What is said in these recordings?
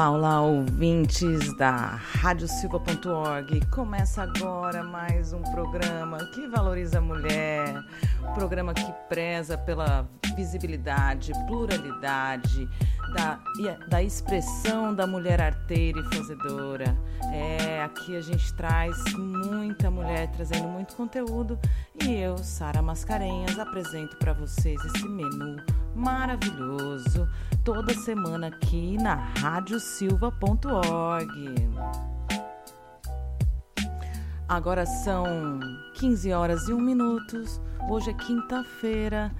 Olá, olá, ouvintes da radiosilva.org. Começa agora mais um programa que valoriza a mulher, um programa que preza pela visibilidade, pluralidade, da, da expressão da mulher arteira e fazedora. É, aqui a gente traz muita mulher trazendo muito conteúdo e eu, Sara Mascarenhas, apresento para vocês esse menu maravilhoso toda semana aqui na radiosilva.org. Agora são 15 horas e 1 minutos. Hoje é quinta-feira,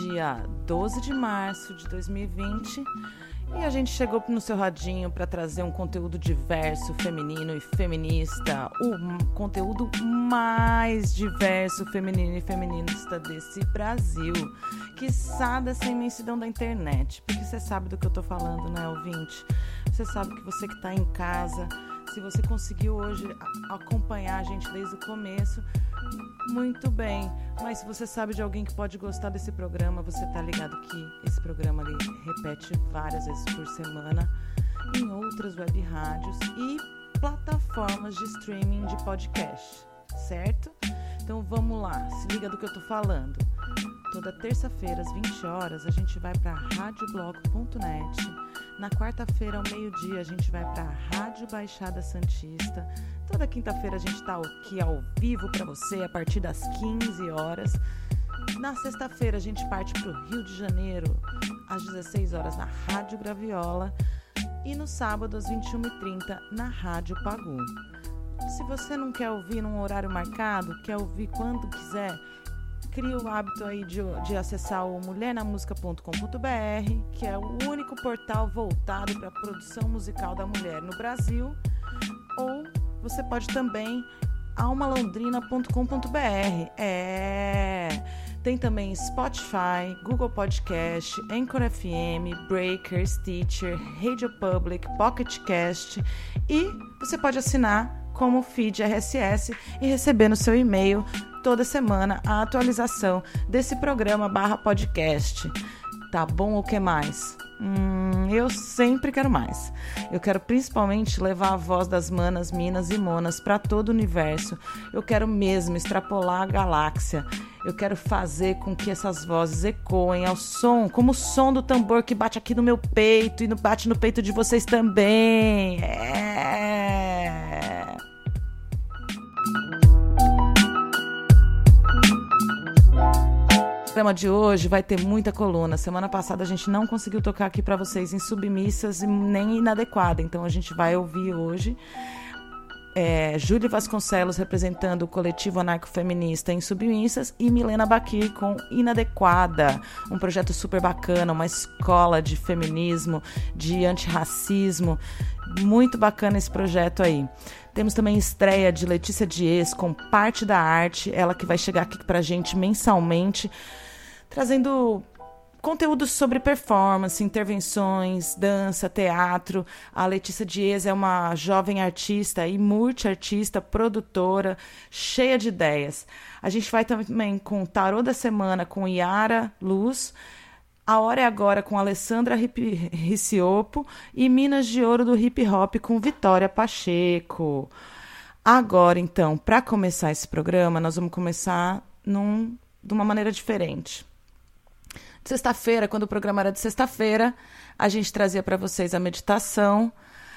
dia 12 de março de 2020. E a gente chegou no seu radinho para trazer um conteúdo diverso, feminino e feminista, o conteúdo mais diverso, feminino e feminista desse Brasil, que sabe essa imensidão da internet, porque você sabe do que eu tô falando, né, ouvinte? Você sabe que você que está em casa, se você conseguiu hoje acompanhar a gente desde o começo, muito bem. Mas se você sabe de alguém que pode gostar desse programa, você tá ligado que esse programa ali repete várias vezes por semana em outras web rádios e plataformas de streaming de podcast, certo? Então vamos lá, se liga do que eu tô falando. Toda terça-feira às 20 horas a gente vai para radioblog.net. Na quarta-feira ao meio-dia a gente vai para Rádio Baixada Santista. Toda quinta-feira a gente está aqui ao vivo para você a partir das 15 horas. Na sexta-feira a gente parte para o Rio de Janeiro às 16 horas na Rádio Graviola e no sábado às 21h30 na Rádio Pagu. Se você não quer ouvir num horário marcado, quer ouvir quando quiser, crie o hábito aí de, de acessar o mulhernamusica.com.br, que é o único portal voltado para a produção musical da mulher no Brasil, ou você pode também almalondrina.com.br. É. Tem também Spotify, Google Podcast, Anchor FM, Breaker, Stitcher, Radio Public, Pocket Cast e você pode assinar como feed RSS e receber no seu e-mail toda semana a atualização desse programa barra podcast. Tá bom o que mais? Hum, eu sempre quero mais. Eu quero principalmente levar a voz das manas, minas e monas para todo o universo. Eu quero mesmo extrapolar a galáxia. Eu quero fazer com que essas vozes ecoem ao som, como o som do tambor que bate aqui no meu peito e bate no peito de vocês também. É. programa de hoje vai ter muita coluna. Semana passada a gente não conseguiu tocar aqui para vocês em submissas nem inadequada, então a gente vai ouvir hoje. É, Júlia Vasconcelos representando o coletivo anarcofeminista em Submissas e Milena Baqui com Inadequada, um projeto super bacana, uma escola de feminismo, de antirracismo. Muito bacana esse projeto aí. Temos também estreia de Letícia Dias com parte da arte, ela que vai chegar aqui pra gente mensalmente trazendo conteúdos sobre performance, intervenções, dança, teatro. A Letícia Dias é uma jovem artista e multiartista, produtora, cheia de ideias. A gente vai também com Tarô da Semana com Yara Luz. A Hora é Agora com Alessandra Riciopo e Minas de Ouro do Hip Hop com Vitória Pacheco. Agora, então, para começar esse programa, nós vamos começar num, de uma maneira diferente. Sexta-feira, quando o programa era de sexta-feira, a gente trazia para vocês a meditação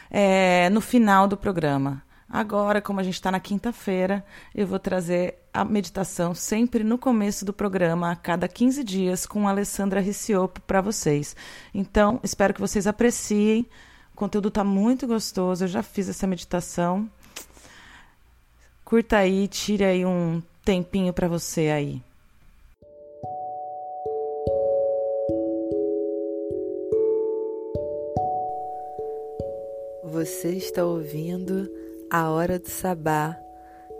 é, no final do programa. Agora, como a gente está na quinta-feira, eu vou trazer a meditação sempre no começo do programa, a cada 15 dias, com a Alessandra Riciopo para vocês. Então, espero que vocês apreciem. O conteúdo está muito gostoso. Eu já fiz essa meditação. Curta aí, tire aí um tempinho para você aí. Você está ouvindo A Hora do Sabá.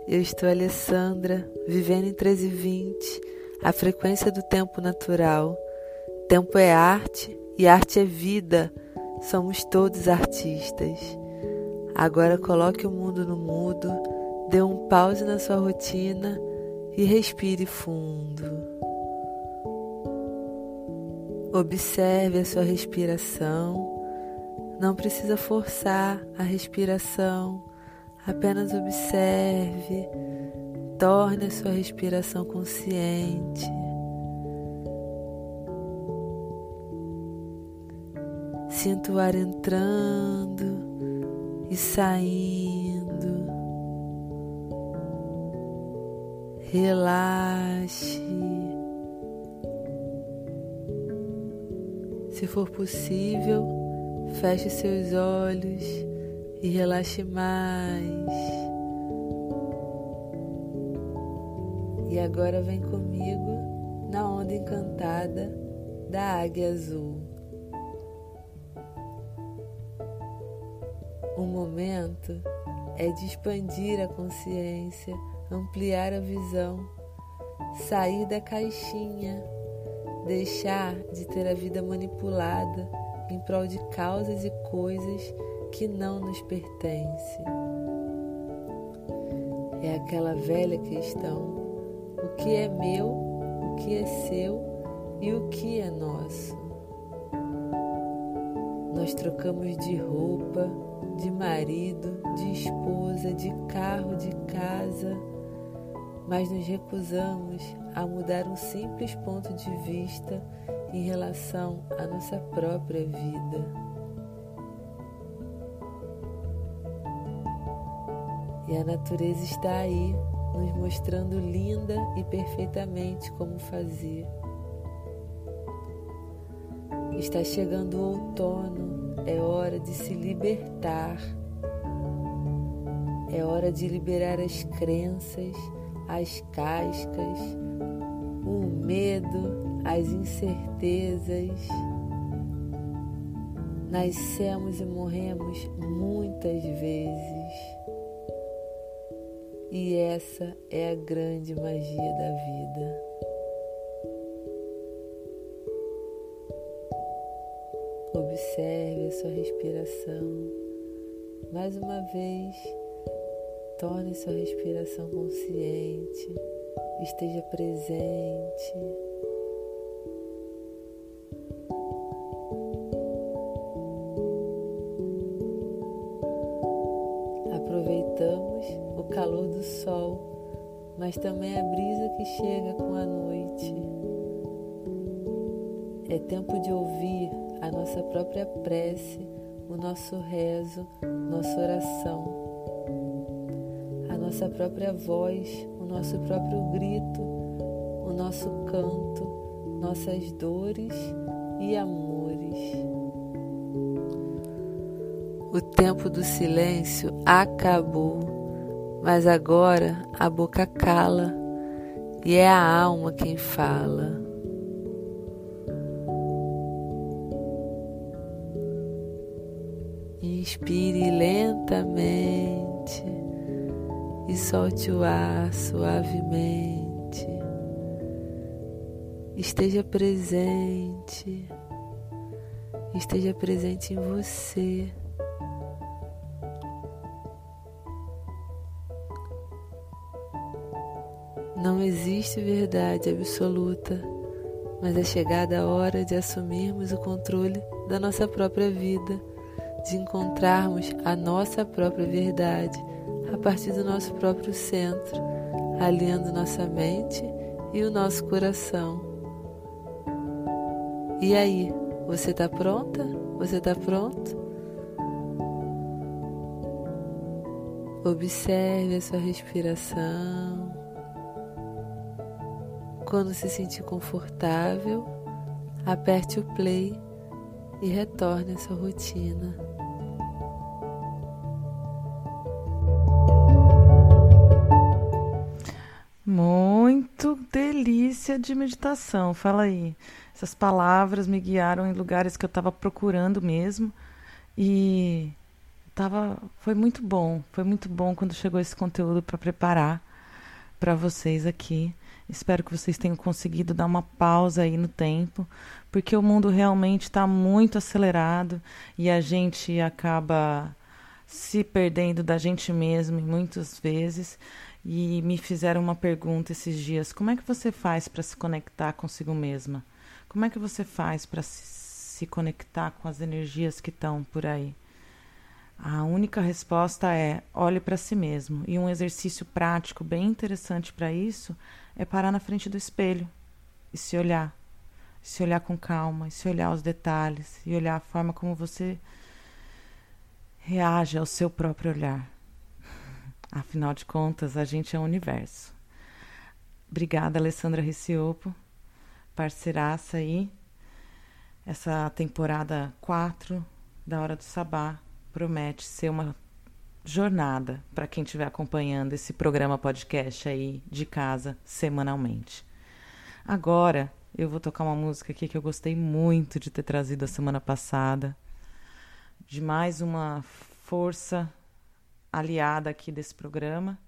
Eu estou Alessandra, vivendo em 1320, a frequência do tempo natural. Tempo é arte e arte é vida. Somos todos artistas. Agora coloque o mundo no mudo, dê um pause na sua rotina e respire fundo. Observe a sua respiração. Não precisa forçar a respiração, apenas observe. Torne a sua respiração consciente. Sinta o ar entrando e saindo. Relaxe. Se for possível, feche seus olhos e relaxe mais. E agora vem comigo na onda encantada da águia azul. O momento é de expandir a consciência, ampliar a visão, sair da caixinha, deixar de ter a vida manipulada em prol de causas e coisas que não nos pertencem. É aquela velha questão: o que é meu, o que é seu e o que é nosso. Nós trocamos de roupa, de marido, de esposa, de carro, de casa, mas nos recusamos a mudar um simples ponto de vista em relação à nossa própria vida. E a natureza está aí, nos mostrando linda e perfeitamente como fazer. Está chegando o outono, é hora de se libertar. É hora de liberar as crenças, as cascas, medo, as incertezas. Nascemos e morremos muitas vezes. E essa é a grande magia da vida. Observe a sua respiração. Mais uma vez, torne sua respiração consciente, esteja presente. Aproveitamos o calor do sol, mas também a brisa que chega com a noite. É tempo de ouvir a nossa própria prece, o nosso rezo, nossa oração, a nossa própria voz, nosso próprio grito, o nosso canto, nossas dores e amores. O tempo do silêncio acabou, mas agora a boca cala e é a alma quem fala. Solte o ar suavemente. Esteja presente, esteja presente em você. Não existe verdade absoluta, mas é chegada a hora de assumirmos o controle da nossa própria vida de encontrarmos a nossa própria verdade partir do nosso próprio centro, alinhando nossa mente e o nosso coração. E aí, você está pronta? Você está pronto? Observe a sua respiração. Quando se sentir confortável, aperte o play e retorne à sua rotina. Delícia de meditação. Fala aí. Essas palavras me guiaram em lugares que eu estava procurando mesmo. E tava, foi muito bom. Foi muito bom quando chegou esse conteúdo para preparar. para vocês aqui. Espero que vocês tenham conseguido dar uma pausa aí no tempo, porque o mundo realmente está muito acelerado e a gente acaba se perdendo da gente mesmo muitas vezes. E me fizeram uma pergunta esses dias: como é que você faz para se conectar consigo mesma? Como é que você faz para se, conectar com as energias que estão por aí? A única resposta é olhe para si mesmo. E um exercício prático bem interessante para isso é parar na frente do espelho e se olhar. Se olhar com calma, se olhar os detalhes, e olhar a forma como você reage ao seu próprio olhar. Afinal de contas, a gente é o universo. Obrigada, Alessandra Riciopo, parceiraça aí. Essa temporada 4 da Hora do Sabá promete ser uma jornada para quem estiver acompanhando esse programa podcast aí de casa semanalmente. Agora eu vou tocar uma música aqui que eu gostei muito de ter trazido a semana passada, de mais uma força aliada aqui desse programa.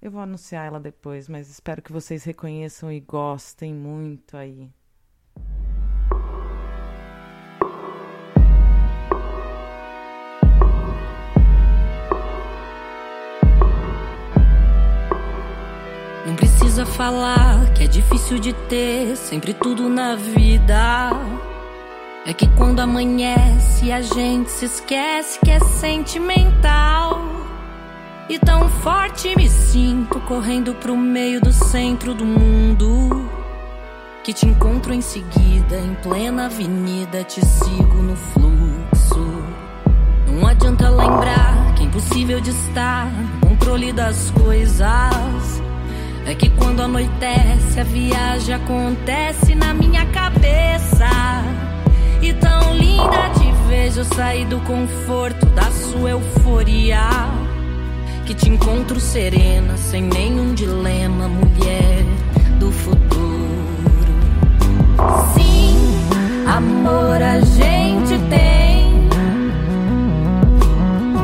Eu vou anunciar ela depois, mas espero que vocês reconheçam e gostem muito aí. Não precisa falar que é difícil de ter sempre tudo na vida. É que quando amanhece a gente se esquece que é sentimental. E tão forte me sinto correndo pro meio do centro do mundo. Que te encontro em seguida, em plena avenida, te sigo no fluxo. Não adianta lembrar que é impossível de estar no controle das coisas. É que quando anoitece, a viagem acontece na minha cabeça. E tão linda te vejo sair do conforto da sua euforia. Que te encontro serena, sem nenhum dilema, mulher do futuro. Sim, amor a gente tem,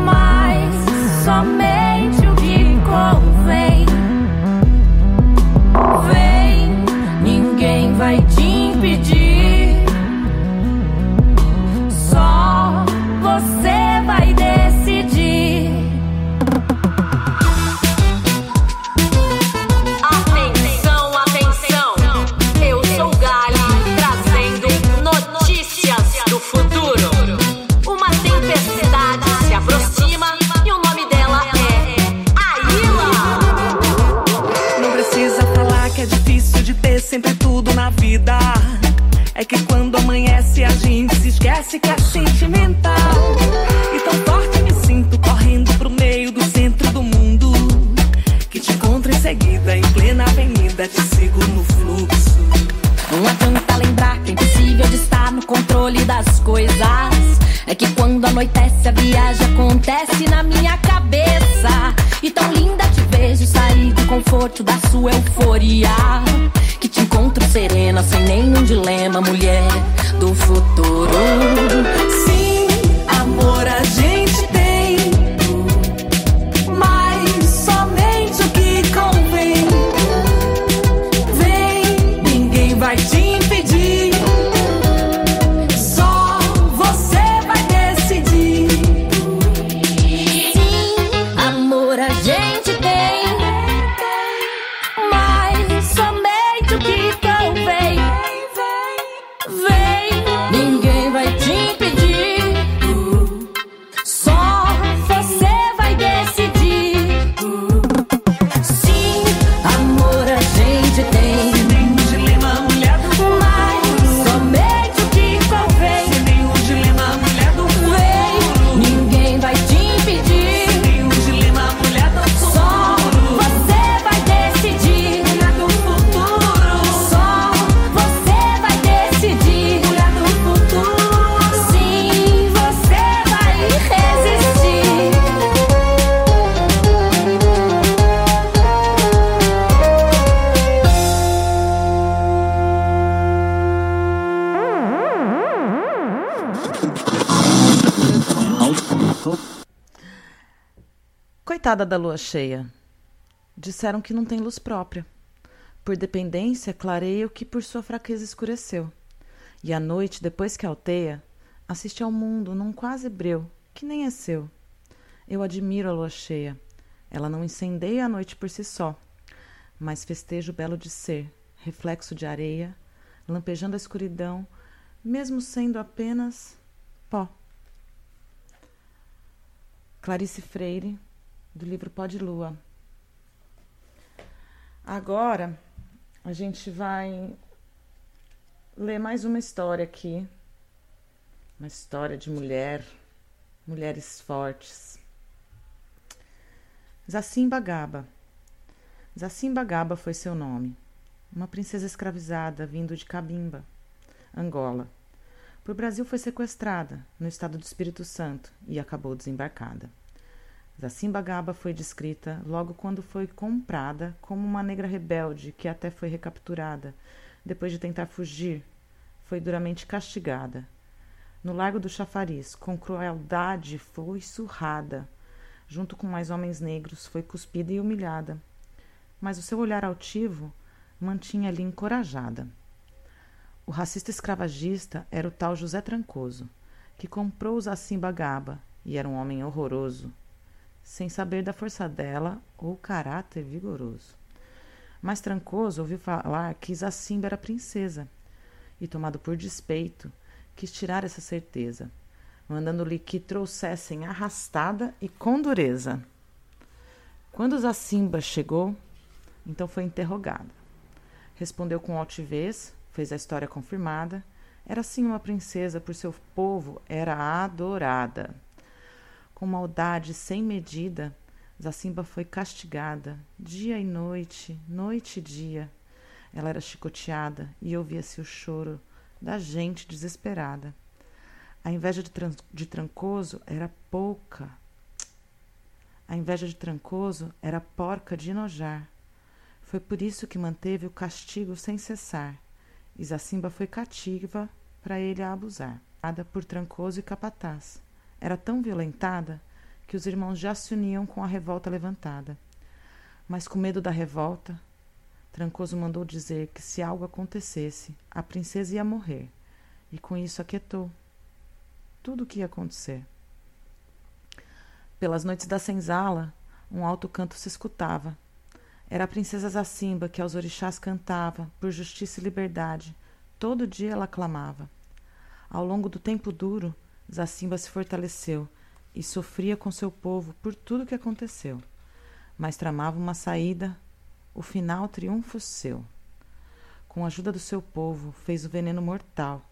mas somente o que convém. Vem, ninguém vai te esquece que é sentimental. E tão forte me sinto correndo pro meio do centro do mundo. Que te encontro em seguida em plena avenida, te sigo no fluxo. Não adianta lembrar que é impossível de estar no controle das coisas. É que quando anoitece a viagem acontece na minha cabeça. E tão linda te vejo sair do conforto da sua euforia. Serena, sem nenhum dilema, mulher do futuro. Sim, amor a da lua cheia. Disseram que não tem luz própria. Por dependência, clareia o que por sua fraqueza escureceu. E à noite, depois que alteia, assiste ao mundo num quase breu, que nem é seu. Eu admiro a lua cheia. Ela não incendeia a noite por si só, mas festeja o belo de ser, reflexo de areia, lampejando a escuridão, mesmo sendo apenas pó. Clarice Freire, do livro Pó de Lua. Agora a gente vai ler mais uma história aqui. Uma história de mulher, mulheres fortes. Zacimba Gaba. Zacimba Gaba foi seu nome. Uma princesa escravizada vindo de Cabimba, Angola. Por Brasil foi sequestrada, no estado do Espírito Santo, e acabou desembarcada. Zacimba Gaba foi descrita logo quando foi comprada como uma negra rebelde que até foi recapturada, depois de tentar fugir. Foi duramente castigada. No Largo do Chafariz, com crueldade, foi surrada. Junto com mais homens negros, foi cuspida e humilhada. Mas o seu olhar altivo mantinha-lhe encorajada. O racista escravagista era o tal José Trancoso, que comprou o Zacimba Gaba, e era um homem horroroso sem saber da força dela ou caráter vigoroso. Mas Trancoso ouviu falar que Zacimba era princesa, e, tomado por despeito, quis tirar essa certeza, mandando-lhe que trouxessem arrastada e com dureza. Quando Zacimba chegou, então foi interrogada. Respondeu com altivez, fez a história confirmada. Era sim uma princesa, por seu povo era adorada. Com maldade sem medida, Zacimba foi castigada, dia e noite, noite e dia. Ela era chicoteada e ouvia-se o choro da gente desesperada. A inveja de, de Trancoso era pouca. A inveja de Trancoso era porca de enojar. Foi por isso que manteve o castigo sem cessar. E Zacimba foi cativa para ele a abusar, dada por Trancoso e Capataz era tão violentada que os irmãos já se uniam com a revolta levantada. Mas com medo da revolta, Trancoso mandou dizer que se algo acontecesse, a princesa ia morrer, e com isso aquietou tudo o que ia acontecer. Pelas noites da senzala, um alto canto se escutava. Era a princesa Zacimba que aos orixás cantava, por justiça e liberdade. Todo dia ela clamava. Ao longo do tempo duro, Zacimba se fortaleceu e sofria com seu povo por tudo que aconteceu, mas tramava uma saída, o final triunfo seu. Com a ajuda do seu povo, fez o veneno mortal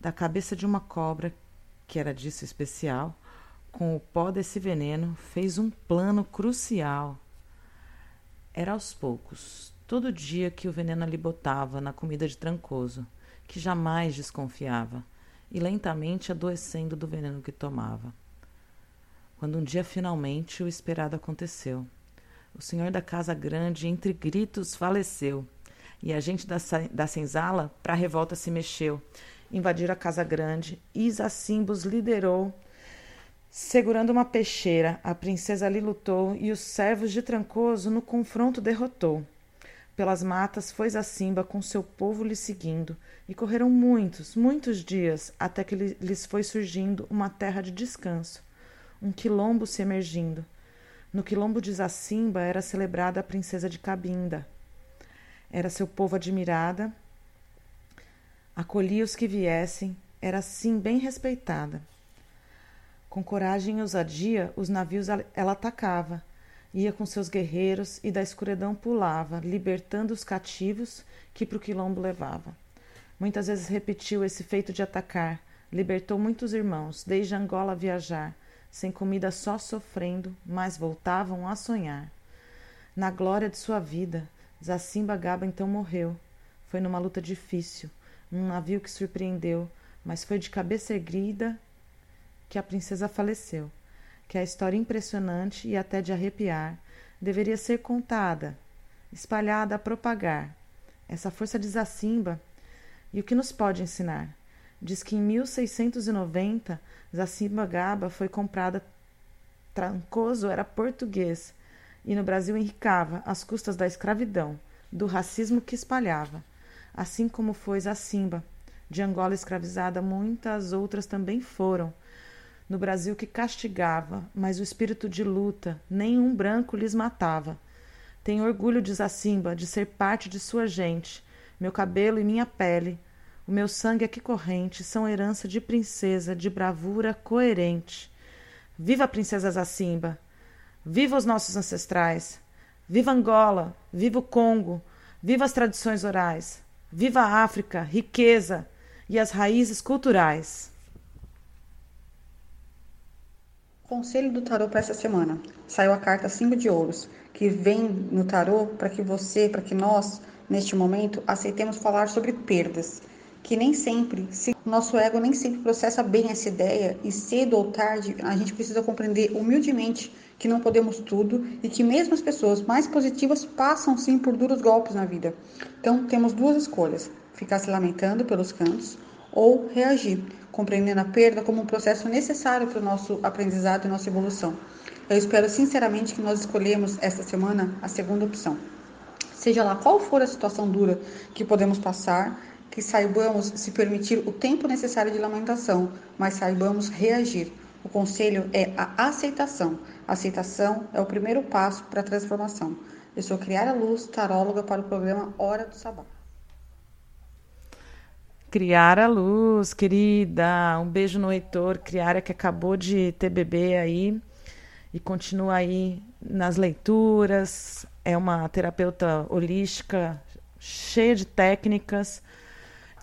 da cabeça de uma cobra, que era disso especial, com o pó desse veneno, fez um plano crucial. Era aos poucos, todo dia que o veneno ali botava na comida de Trancoso, que jamais desconfiava e lentamente adoecendo do veneno que tomava. Quando um dia finalmente o esperado aconteceu. O senhor da casa grande, entre gritos, faleceu, e a gente da, da senzala para a revolta se mexeu. Invadiram a casa grande, e Isacimbos liderou. Segurando uma peixeira, a princesa ali lutou e os servos de Trancoso no confronto derrotou. Pelas matas foi Zacimba com seu povo lhe seguindo, e correram muitos, muitos dias, até que lhes foi surgindo uma terra de descanso, um quilombo se emergindo. No quilombo de Zacimba era celebrada a princesa de Cabinda. Era seu povo admirada, acolhia os que viessem, era assim bem respeitada. Com coragem e ousadia, os navios ela atacava, Ia com seus guerreiros e da escuridão pulava, libertando os cativos que para o quilombo levava. Muitas vezes repetiu esse feito de atacar, libertou muitos irmãos, desde Angola a viajar, sem comida só sofrendo, mas voltavam a sonhar. Na glória de sua vida, Zacimba Gaba então morreu. Foi numa luta difícil, num navio que surpreendeu, mas foi de cabeça erguida que a princesa faleceu que a história impressionante e até de arrepiar deveria ser contada, espalhada a propagar. Essa força de Zacimba e o que nos pode ensinar? Diz que em 1690 Zacimba Gaba foi comprada. Trancoso era português e no Brasil enricava às custas da escravidão, do racismo que espalhava, assim como foi Zacimba. De Angola escravizada, muitas outras também foram. No Brasil que castigava, mas o espírito de luta, nenhum branco lhes matava. Tenho orgulho de Zacimba, de ser parte de sua gente. Meu cabelo e minha pele, o meu sangue aqui corrente, são herança de princesa, de bravura coerente. Viva a princesa Zacimba! Viva os nossos ancestrais! Viva Angola! Viva o Congo! Viva as tradições orais! Viva a África, riqueza e as raízes culturais! Conselho do tarô para essa semana. Saiu a carta 5 de ouros, que vem no tarô para que você, para que nós, neste momento, aceitemos falar sobre perdas que nem sempre, se nosso ego nem sempre processa bem essa ideia e cedo ou tarde a gente precisa compreender humildemente que não podemos tudo e que mesmo as pessoas mais positivas passam sim por duros golpes na vida. Então temos duas escolhas: ficar se lamentando pelos cantos ou reagir, compreendendo a perda como um processo necessário para o nosso aprendizado e nossa evolução. Eu espero sinceramente que nós escolhemos esta semana a segunda opção. Seja lá qual for a situação dura que podemos passar, que saibamos se permitir o tempo necessário de lamentação, mas saibamos reagir. O conselho é a aceitação. A aceitação é o primeiro passo para a transformação. Eu sou Criara Luz, taróloga para o programa Hora do Sabá. Criara Luz, querida, um beijo no Heitor, Criara que acabou de ter bebê aí e continua aí nas leituras, é uma terapeuta holística cheia de técnicas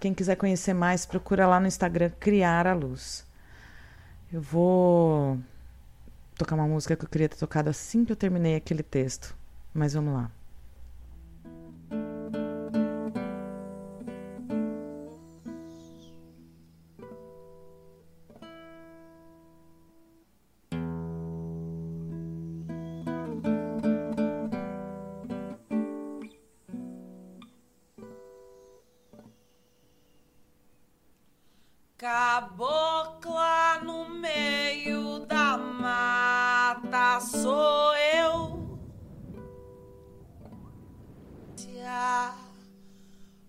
quem quiser conhecer mais, procura lá no Instagram Criar a Luz. Eu vou tocar uma música que eu queria ter tocado assim que eu terminei aquele texto. Mas vamos lá. Cabocla no meio da mata sou eu.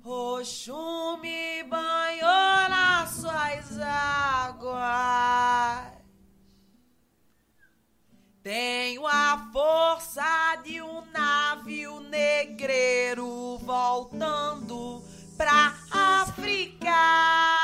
Oxum me banhou nas suas águas. Tenho a força de um navio negreiro voltando pra África.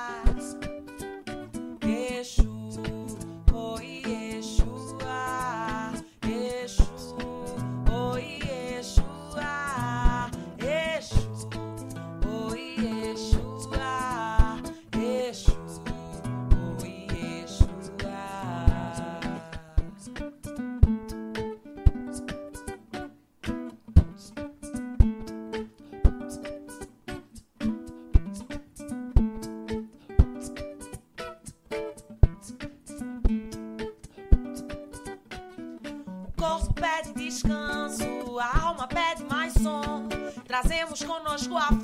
Conosco a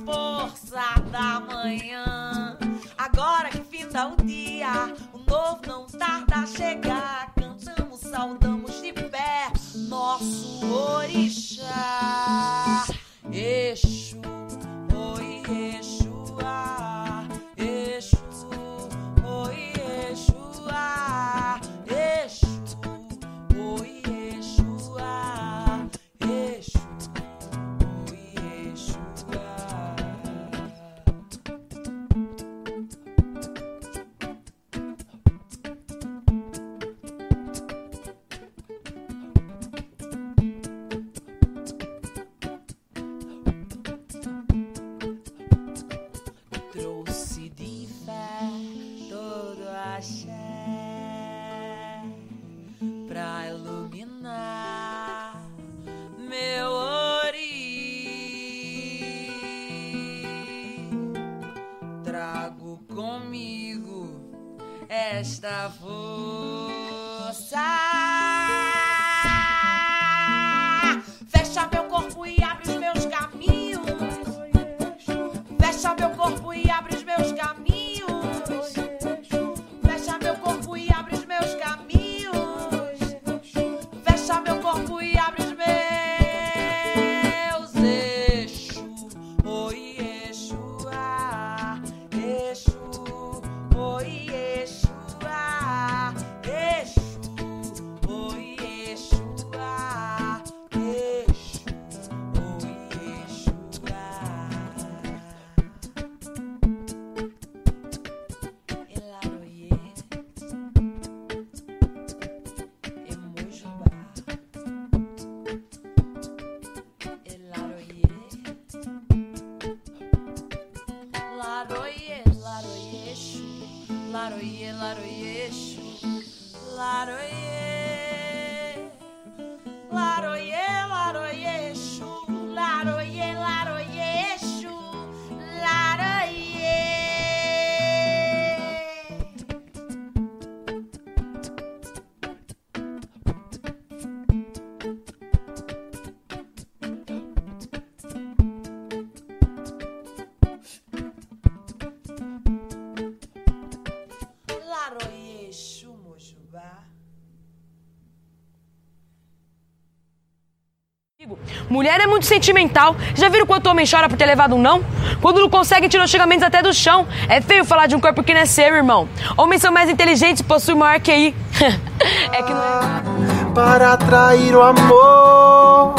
muito sentimental. Já viram quanto homem chora por ter levado um não? Quando não consegue, tira os xingamentos até do chão. É feio falar de um corpo que não é seu, irmão. Homens são mais inteligentes e possuem maior QI. é que não é. para atrair o amor,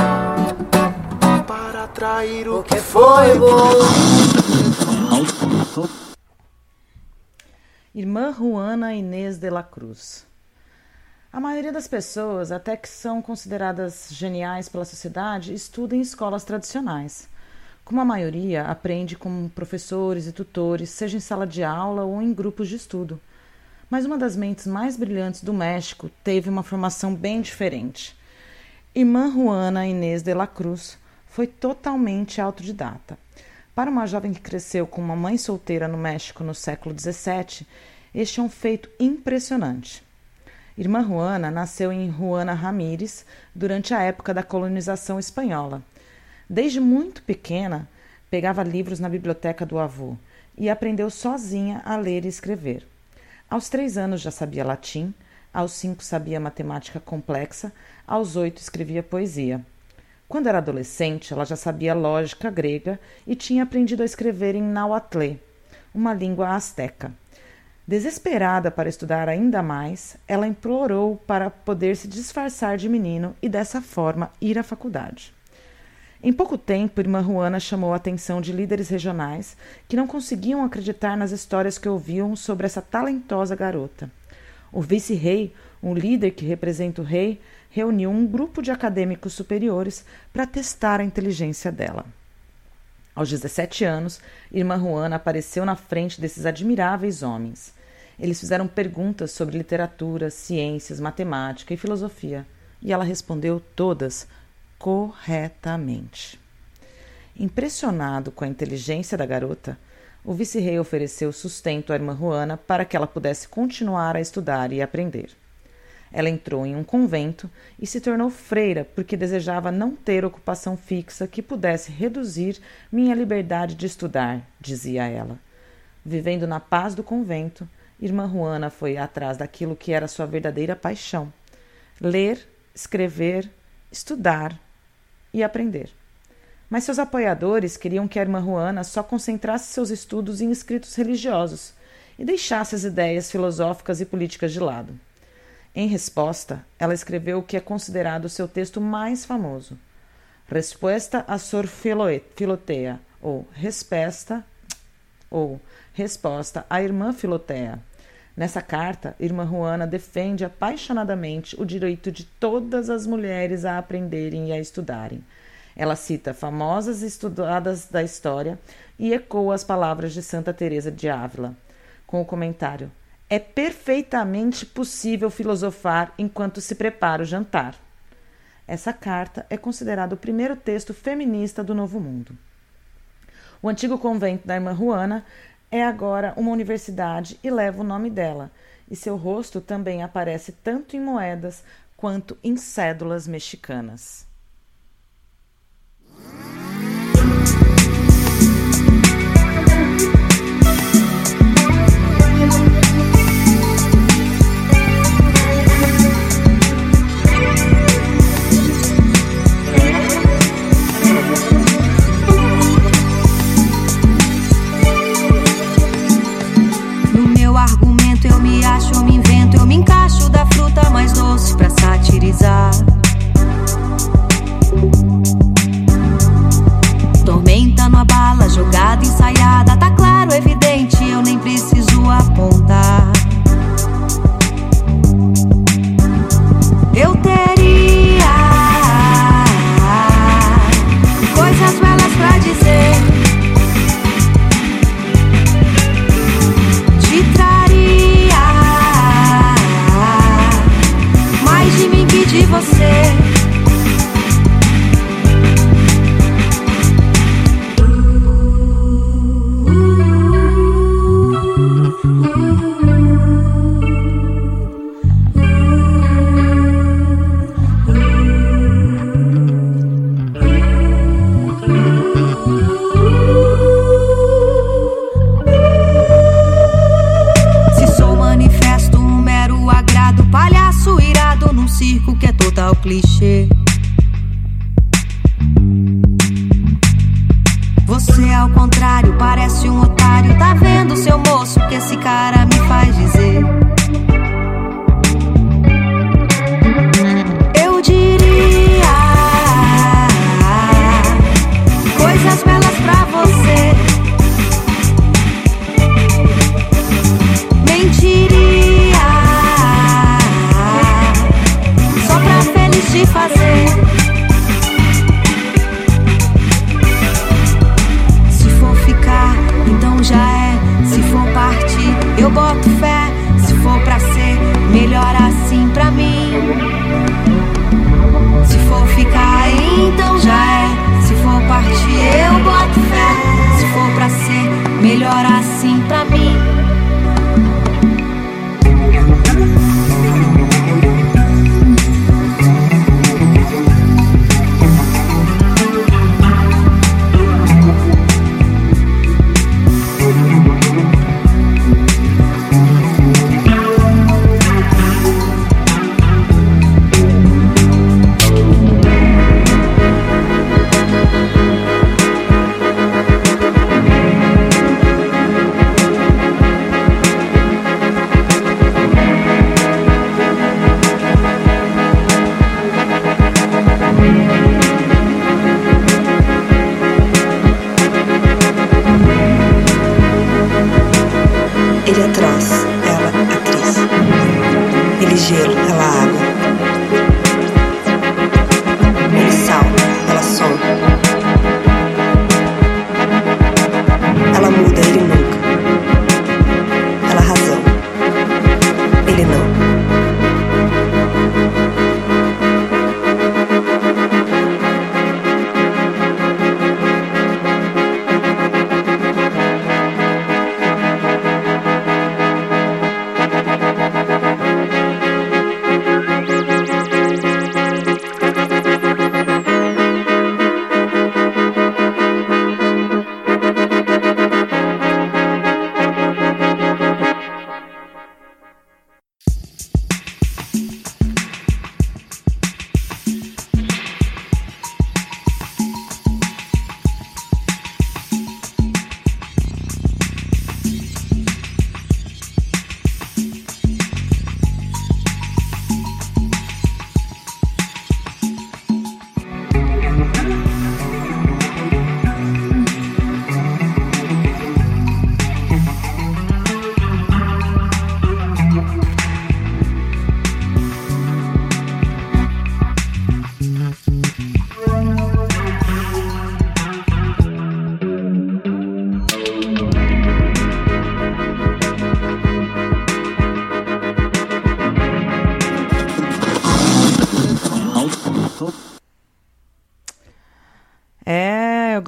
para atrair o que foi bom. Irmã Juana Inês de la Cruz. A maioria das pessoas, até que são consideradas geniais pela sociedade, estuda em escolas tradicionais. Como a maioria, aprende com professores e tutores, seja em sala de aula ou em grupos de estudo. Mas uma das mentes mais brilhantes do México teve uma formação bem diferente. Irmã Juana Inês de la Cruz foi totalmente autodidata. Para uma jovem que cresceu com uma mãe solteira no México no século XVII, este é um feito impressionante. Irmã Juana nasceu em Juana Ramírez durante a época da colonização espanhola. Desde muito pequena, pegava livros na biblioteca do avô e aprendeu sozinha a ler e escrever. Aos três anos já sabia latim, aos cinco sabia matemática complexa, aos oito escrevia poesia. Quando era adolescente, ela já sabia lógica grega e tinha aprendido a escrever em Nahuatlé, uma língua asteca. Desesperada para estudar ainda mais, ela implorou para poder se disfarçar de menino e dessa forma ir à faculdade. Em pouco tempo, irmã Juana chamou a atenção de líderes regionais que não conseguiam acreditar nas histórias que ouviam sobre essa talentosa garota. O vice-rei, um líder que representa o rei, reuniu um grupo de acadêmicos superiores para testar a inteligência dela. Aos 17 anos, irmã Juana apareceu na frente desses admiráveis homens. Eles fizeram perguntas sobre literatura, ciências, matemática e filosofia, e ela respondeu todas corretamente. Impressionado com a inteligência da garota, o vice-rei ofereceu sustento à irmã Juana para que ela pudesse continuar a estudar e aprender. Ela entrou em um convento e se tornou freira porque desejava não ter ocupação fixa que pudesse reduzir minha liberdade de estudar, dizia ela. Vivendo na paz do convento, irmã Juana foi atrás daquilo que era sua verdadeira paixão: ler, escrever, estudar e aprender. Mas seus apoiadores queriam que a irmã Juana só concentrasse seus estudos em escritos religiosos e deixasse as ideias filosóficas e políticas de lado. Em resposta, ela escreveu o que é considerado seu texto mais famoso, Resposta a Sor Filotea, ou Resposta, ou Resposta à Irmã Filotea. Nessa carta, Irmã Juana defende apaixonadamente o direito de todas as mulheres a aprenderem e a estudarem. Ela cita famosas estudadas da história e ecoa as palavras de Santa Teresa de Ávila, com o comentário: é perfeitamente possível filosofar enquanto se prepara o jantar. Essa carta é considerada o primeiro texto feminista do Novo Mundo. O antigo convento da irmã Juana é agora uma universidade e leva o nome dela. e seu rosto também aparece tanto em moedas quanto em cédulas mexicanas. Eu me acho, eu me invento, eu me encaixo da fruta mais doce pra satirizar. Tormenta no bala, jogada ensaiada, tá claro, evidente, eu nem preciso apontar. Eu teria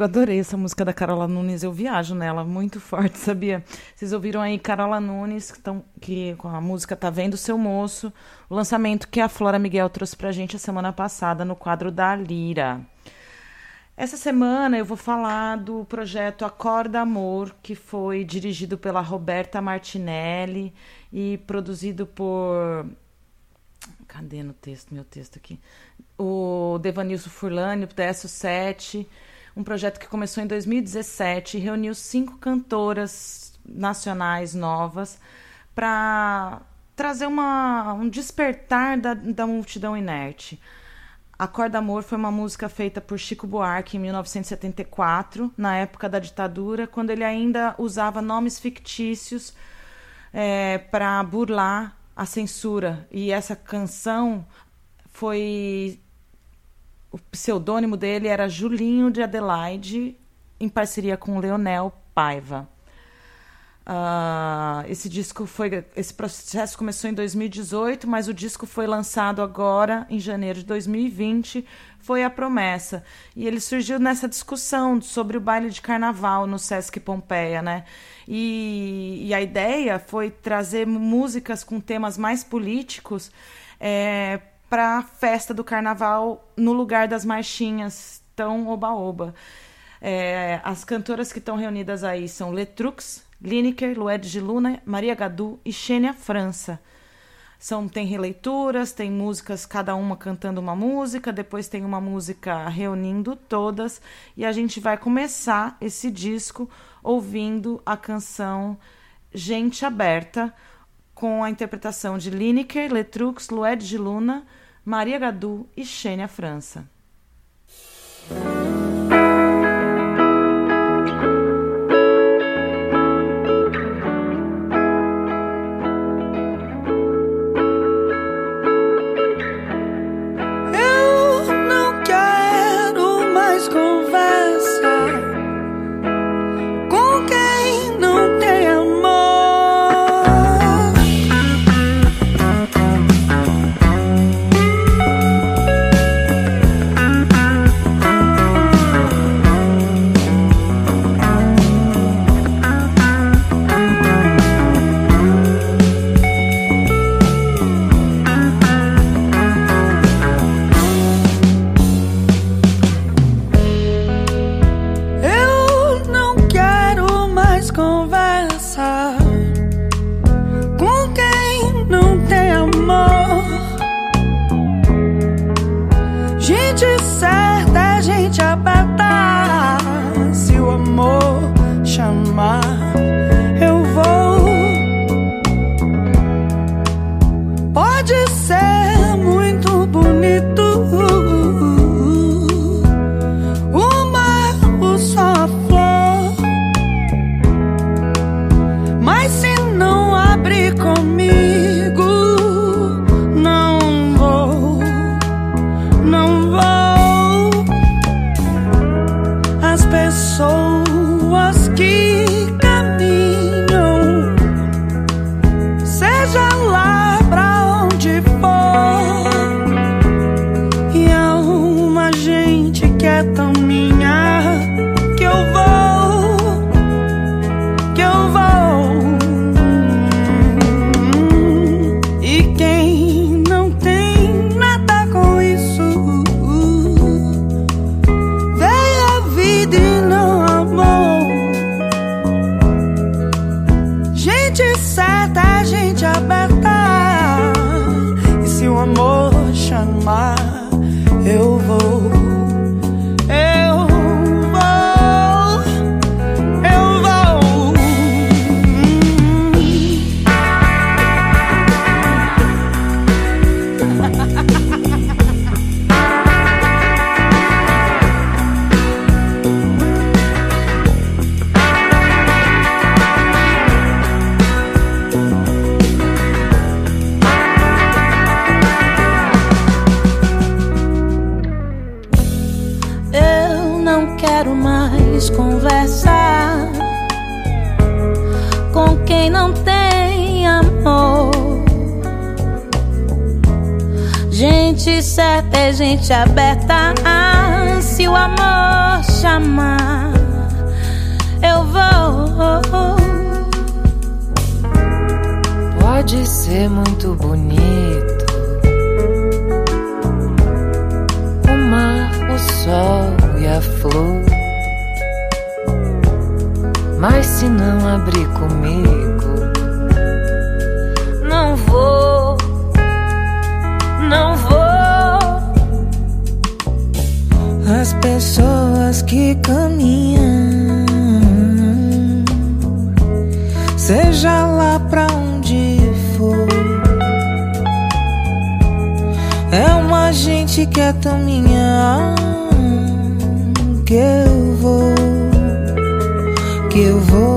eu adorei essa música da Carola Nunes, eu viajo nela muito forte, sabia? Vocês ouviram aí Carola Nunes, que, tão, que com a música Tá Vendo Seu Moço, o lançamento que a Flora Miguel trouxe pra gente a semana passada no quadro da Lira. Essa semana eu vou falar do projeto Acorda Amor, que foi dirigido pela Roberta Martinelli e produzido por. Cadê no texto, meu texto aqui? O Devanilson Furlani, o Tesso 7. Um projeto que começou em 2017 e reuniu cinco cantoras nacionais novas para trazer uma, um despertar da, da multidão inerte. Acorda Amor foi uma música feita por Chico Buarque em 1974, na época da ditadura, quando ele ainda usava nomes fictícios é, para burlar a censura. E essa canção foi. O pseudônimo dele era Julinho de Adelaide, em parceria com Leonel Paiva. Uh, esse disco foi. Esse processo começou em 2018, mas o disco foi lançado agora, em janeiro de 2020. Foi a promessa. E ele surgiu nessa discussão sobre o baile de carnaval no Sesc Pompeia, né? E, e a ideia foi trazer músicas com temas mais políticos é, para a festa do carnaval no lugar das marchinhas tão oba-oba. É, as cantoras que estão reunidas aí são Letrux, Lineker, Lued de Luna, Maria Gadu e Xênia França. São, tem releituras, tem músicas, cada uma cantando uma música, depois tem uma música reunindo todas, e a gente vai começar esse disco ouvindo a canção Gente Aberta, com a interpretação de Lineker, Letrux, Lued de Luna, Maria Gadu e Xênia França. mente aberta, ah, se o amor chamar, eu vou. Pode ser muito bonito o mar, o sol e a flor, mas se não abrir comigo. Que caminham, seja lá pra onde for, é uma gente que é tão minha que eu vou, que eu vou.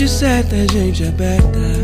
Gente certa é gente aberta.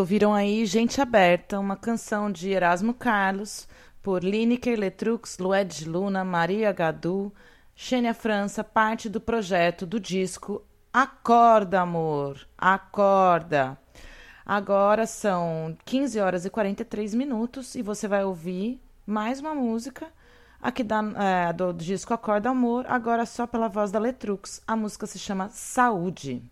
Ouviram aí Gente Aberta, uma canção de Erasmo Carlos, por Lineker Letrux, Lued Luna, Maria Gadu, Xênia França, parte do projeto do disco Acorda, Amor, Acorda. Agora são 15 horas e 43 minutos e você vai ouvir mais uma música aqui da, é, do disco Acorda, Amor, agora só pela voz da Letrux. A música se chama Saúde.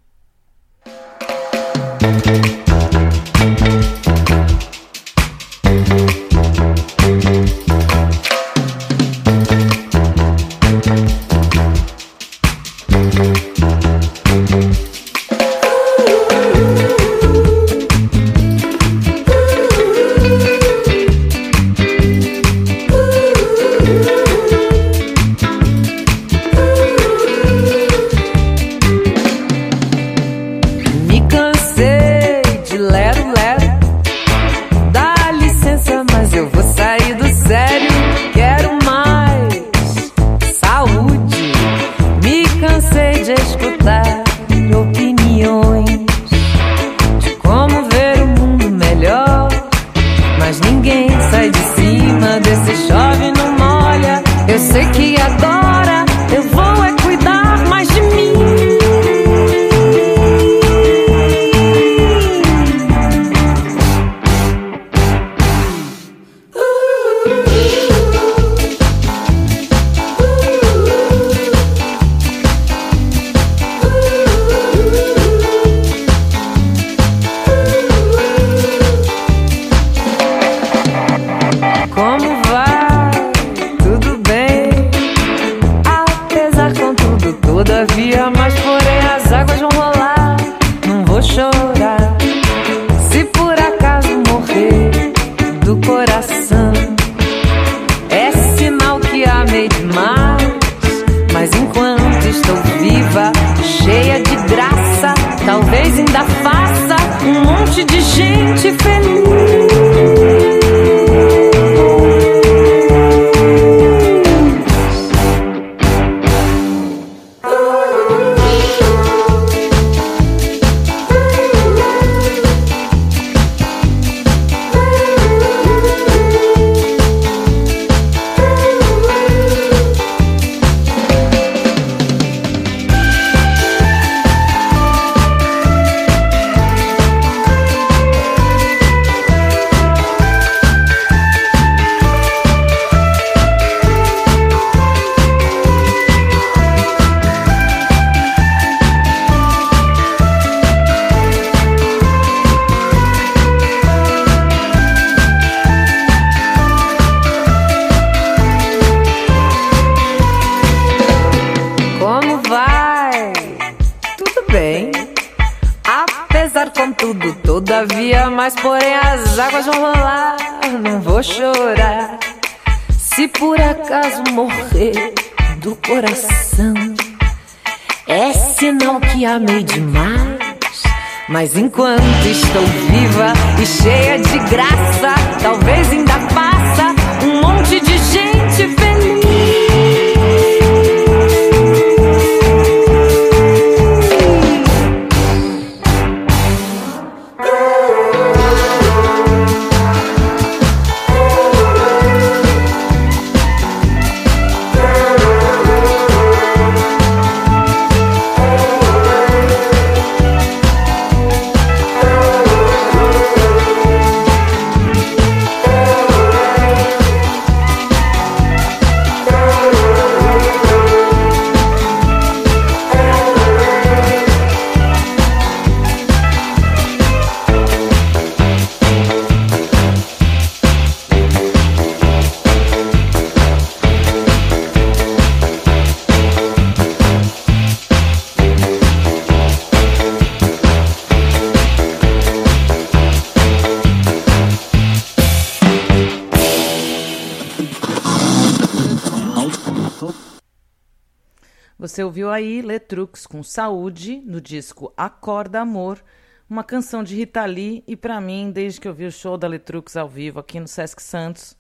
Você ouviu aí Letrux com Saúde no disco Acorda Amor, uma canção de Rita Lee e para mim, desde que eu vi o show da Letrux ao vivo aqui no Sesc Santos,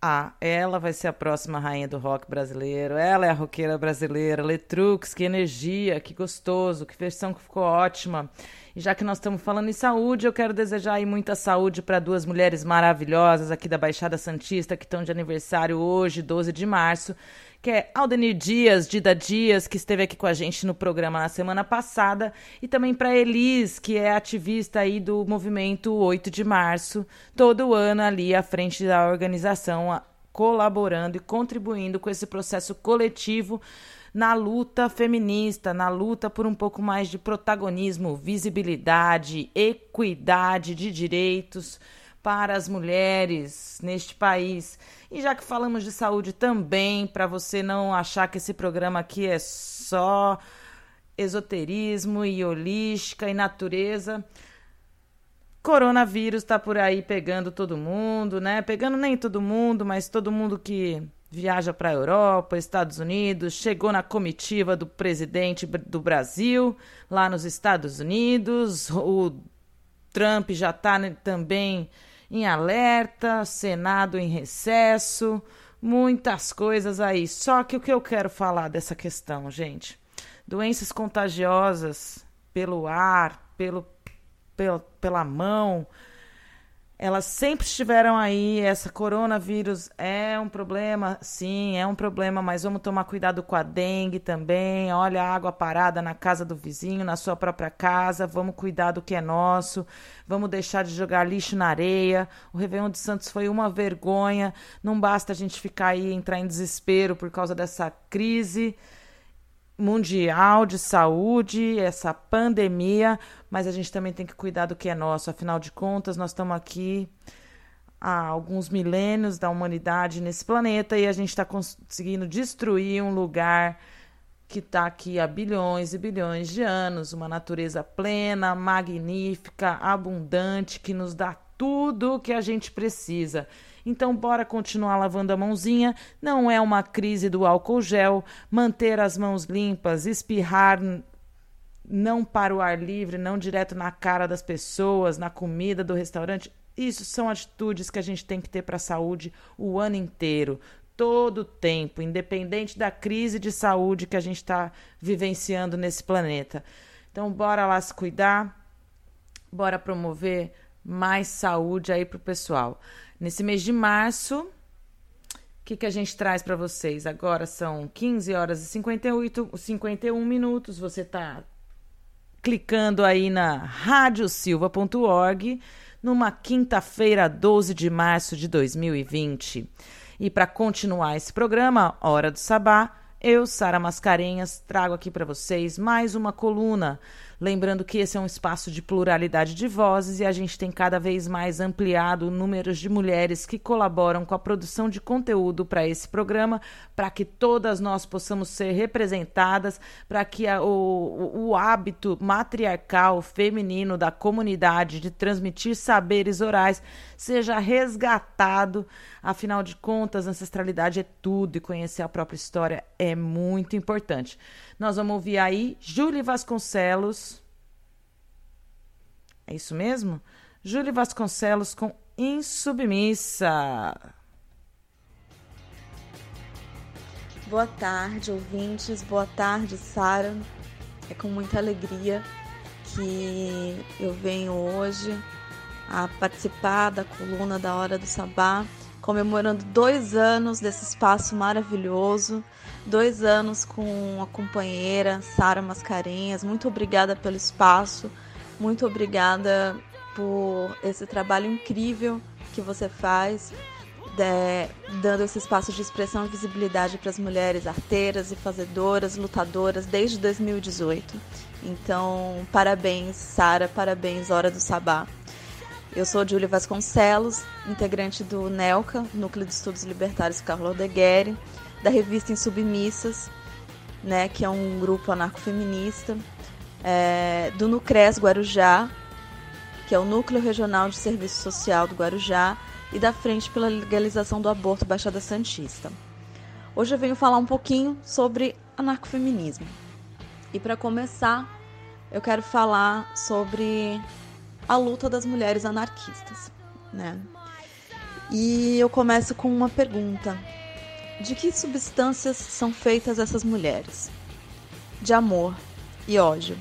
ah, ela vai ser a próxima rainha do rock brasileiro. Ela é a roqueira brasileira. Letrux, que energia, que gostoso, que versão que ficou ótima. E já que nós estamos falando em saúde, eu quero desejar aí muita saúde para duas mulheres maravilhosas aqui da Baixada Santista que estão de aniversário hoje, 12 de março, que é Aldenir Dias, Dida Dias, que esteve aqui com a gente no programa na semana passada, e também para Elis, que é ativista aí do movimento 8 de março, todo ano ali à frente da organização, colaborando e contribuindo com esse processo coletivo na luta feminista, na luta por um pouco mais de protagonismo, visibilidade, equidade de direitos para as mulheres neste país. E já que falamos de saúde também, para você não achar que esse programa aqui é só esoterismo e holística e natureza, coronavírus está por aí pegando todo mundo, né? Pegando nem todo mundo, mas todo mundo que viaja para a Europa, Estados Unidos, chegou na comitiva do presidente do Brasil, lá nos Estados Unidos. O Trump já está também em alerta, Senado em recesso, muitas coisas aí. Só que o que eu quero falar dessa questão, gente? Doenças contagiosas pelo ar, pelo, pela, pela mão, elas sempre estiveram aí. Essa coronavírus é um problema, sim, é um problema, mas vamos tomar cuidado com a dengue também. Olha a água parada na casa do vizinho, na sua própria casa. Vamos cuidar do que é nosso. Vamos deixar de jogar lixo na areia. O Réveillon de Santos foi uma vergonha. Não basta a gente ficar aí entrar em desespero por causa dessa crise mundial de saúde, essa pandemia, mas a gente também tem que cuidar do que é nosso. Afinal de contas, nós estamos aqui há alguns milênios da humanidade nesse planeta e a gente está conseguindo destruir um lugar que está aqui há bilhões e bilhões de anos, uma natureza plena, magnífica, abundante, que nos dá tudo o que a gente precisa. Então, bora continuar lavando a mãozinha. Não é uma crise do álcool gel. Manter as mãos limpas, espirrar não para o ar livre, não direto na cara das pessoas, na comida do restaurante. Isso são atitudes que a gente tem que ter para a saúde o ano inteiro, todo o tempo, independente da crise de saúde que a gente está vivenciando nesse planeta. Então, bora lá se cuidar, bora promover mais saúde aí para o pessoal. Nesse mês de março, o que, que a gente traz para vocês? Agora são 15 horas e 58, 51 minutos. Você está clicando aí na radiosilva.org numa quinta-feira, 12 de março de 2020. E para continuar esse programa, Hora do Sabá, eu, Sara Mascarenhas, trago aqui para vocês mais uma coluna Lembrando que esse é um espaço de pluralidade de vozes e a gente tem cada vez mais ampliado o número de mulheres que colaboram com a produção de conteúdo para esse programa, para que todas nós possamos ser representadas, para que a, o, o hábito matriarcal feminino da comunidade de transmitir saberes orais seja resgatado. Afinal de contas, ancestralidade é tudo e conhecer a própria história é muito importante. Nós vamos ouvir aí Júlia Vasconcelos. É isso mesmo? Júlia Vasconcelos com Insubmissa. Boa tarde, ouvintes. Boa tarde, Sara. É com muita alegria que eu venho hoje a participar da coluna da Hora do Sabá, comemorando dois anos desse espaço maravilhoso dois anos com a companheira Sara Mascarenhas. Muito obrigada pelo espaço, muito obrigada por esse trabalho incrível que você faz, de, dando esse espaço de expressão e visibilidade para as mulheres arteiras e fazedoras, lutadoras, desde 2018. Então, parabéns, Sara, parabéns, Hora do Sabá. Eu sou Júlia Vasconcelos, integrante do NELCA, Núcleo de Estudos Libertários Carlo Aldegueri, da revista Insubmissas, né, que é um grupo anarcofeminista, é, do Nucres Guarujá, que é o Núcleo Regional de Serviço Social do Guarujá, e da Frente pela Legalização do Aborto Baixada Santista. Hoje eu venho falar um pouquinho sobre anarcofeminismo. E para começar, eu quero falar sobre a luta das mulheres anarquistas, né? E eu começo com uma pergunta: de que substâncias são feitas essas mulheres? De amor e ódio.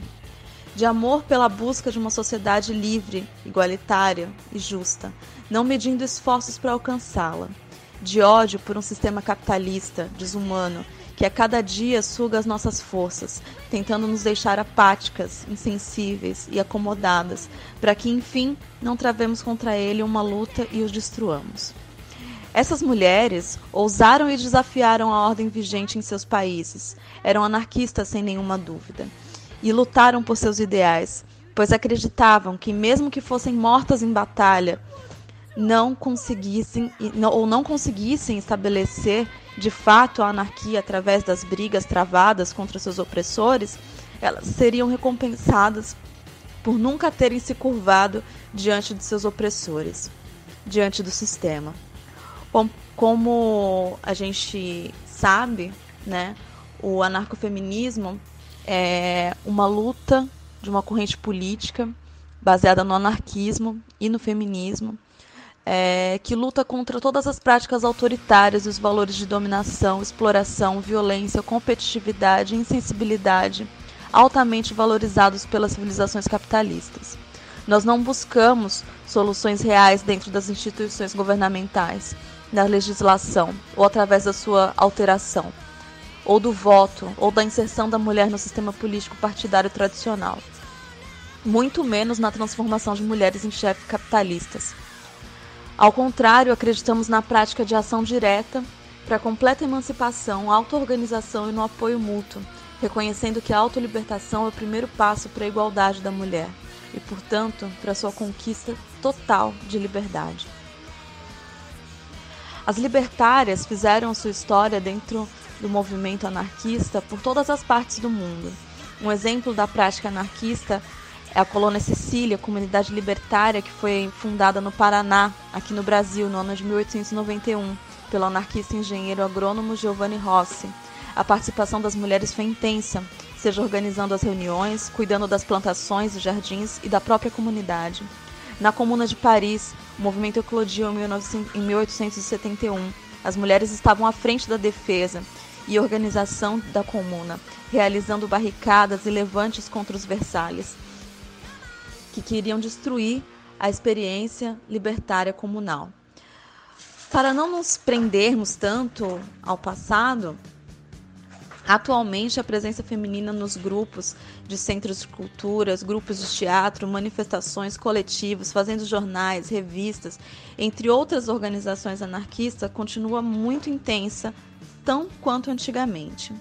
De amor pela busca de uma sociedade livre, igualitária e justa, não medindo esforços para alcançá-la. De ódio por um sistema capitalista, desumano, que a cada dia suga as nossas forças, tentando nos deixar apáticas, insensíveis e acomodadas, para que enfim não travemos contra ele uma luta e os destruamos. Essas mulheres ousaram e desafiaram a ordem vigente em seus países. Eram anarquistas sem nenhuma dúvida. E lutaram por seus ideais, pois acreditavam que, mesmo que fossem mortas em batalha, não conseguissem ou não conseguissem estabelecer de fato a anarquia através das brigas travadas contra seus opressores, elas seriam recompensadas por nunca terem se curvado diante de seus opressores, diante do sistema. Como a gente sabe, né, o anarcofeminismo é uma luta de uma corrente política baseada no anarquismo e no feminismo, é, que luta contra todas as práticas autoritárias e os valores de dominação, exploração, violência, competitividade e insensibilidade altamente valorizados pelas civilizações capitalistas. Nós não buscamos soluções reais dentro das instituições governamentais, na legislação ou através da sua alteração, ou do voto, ou da inserção da mulher no sistema político partidário tradicional. Muito menos na transformação de mulheres em chefes capitalistas. Ao contrário, acreditamos na prática de ação direta para completa emancipação, auto-organização e no apoio mútuo, reconhecendo que a autolibertação é o primeiro passo para a igualdade da mulher e, portanto, para sua conquista total de liberdade. As libertárias fizeram sua história dentro do movimento anarquista por todas as partes do mundo. Um exemplo da prática anarquista é a Colônia Cecília, comunidade libertária que foi fundada no Paraná, aqui no Brasil, no ano de 1891, pelo anarquista engenheiro agrônomo Giovanni Rossi. A participação das mulheres foi intensa, seja organizando as reuniões, cuidando das plantações e jardins e da própria comunidade. Na Comuna de Paris, o movimento eclodiu em 1871. As mulheres estavam à frente da defesa e organização da comuna, realizando barricadas e levantes contra os Versalhes, que queriam destruir a experiência libertária comunal. Para não nos prendermos tanto ao passado, Atualmente, a presença feminina nos grupos de centros de culturas, grupos de teatro, manifestações, coletivos, fazendo jornais, revistas, entre outras organizações anarquistas, continua muito intensa, tão quanto antigamente.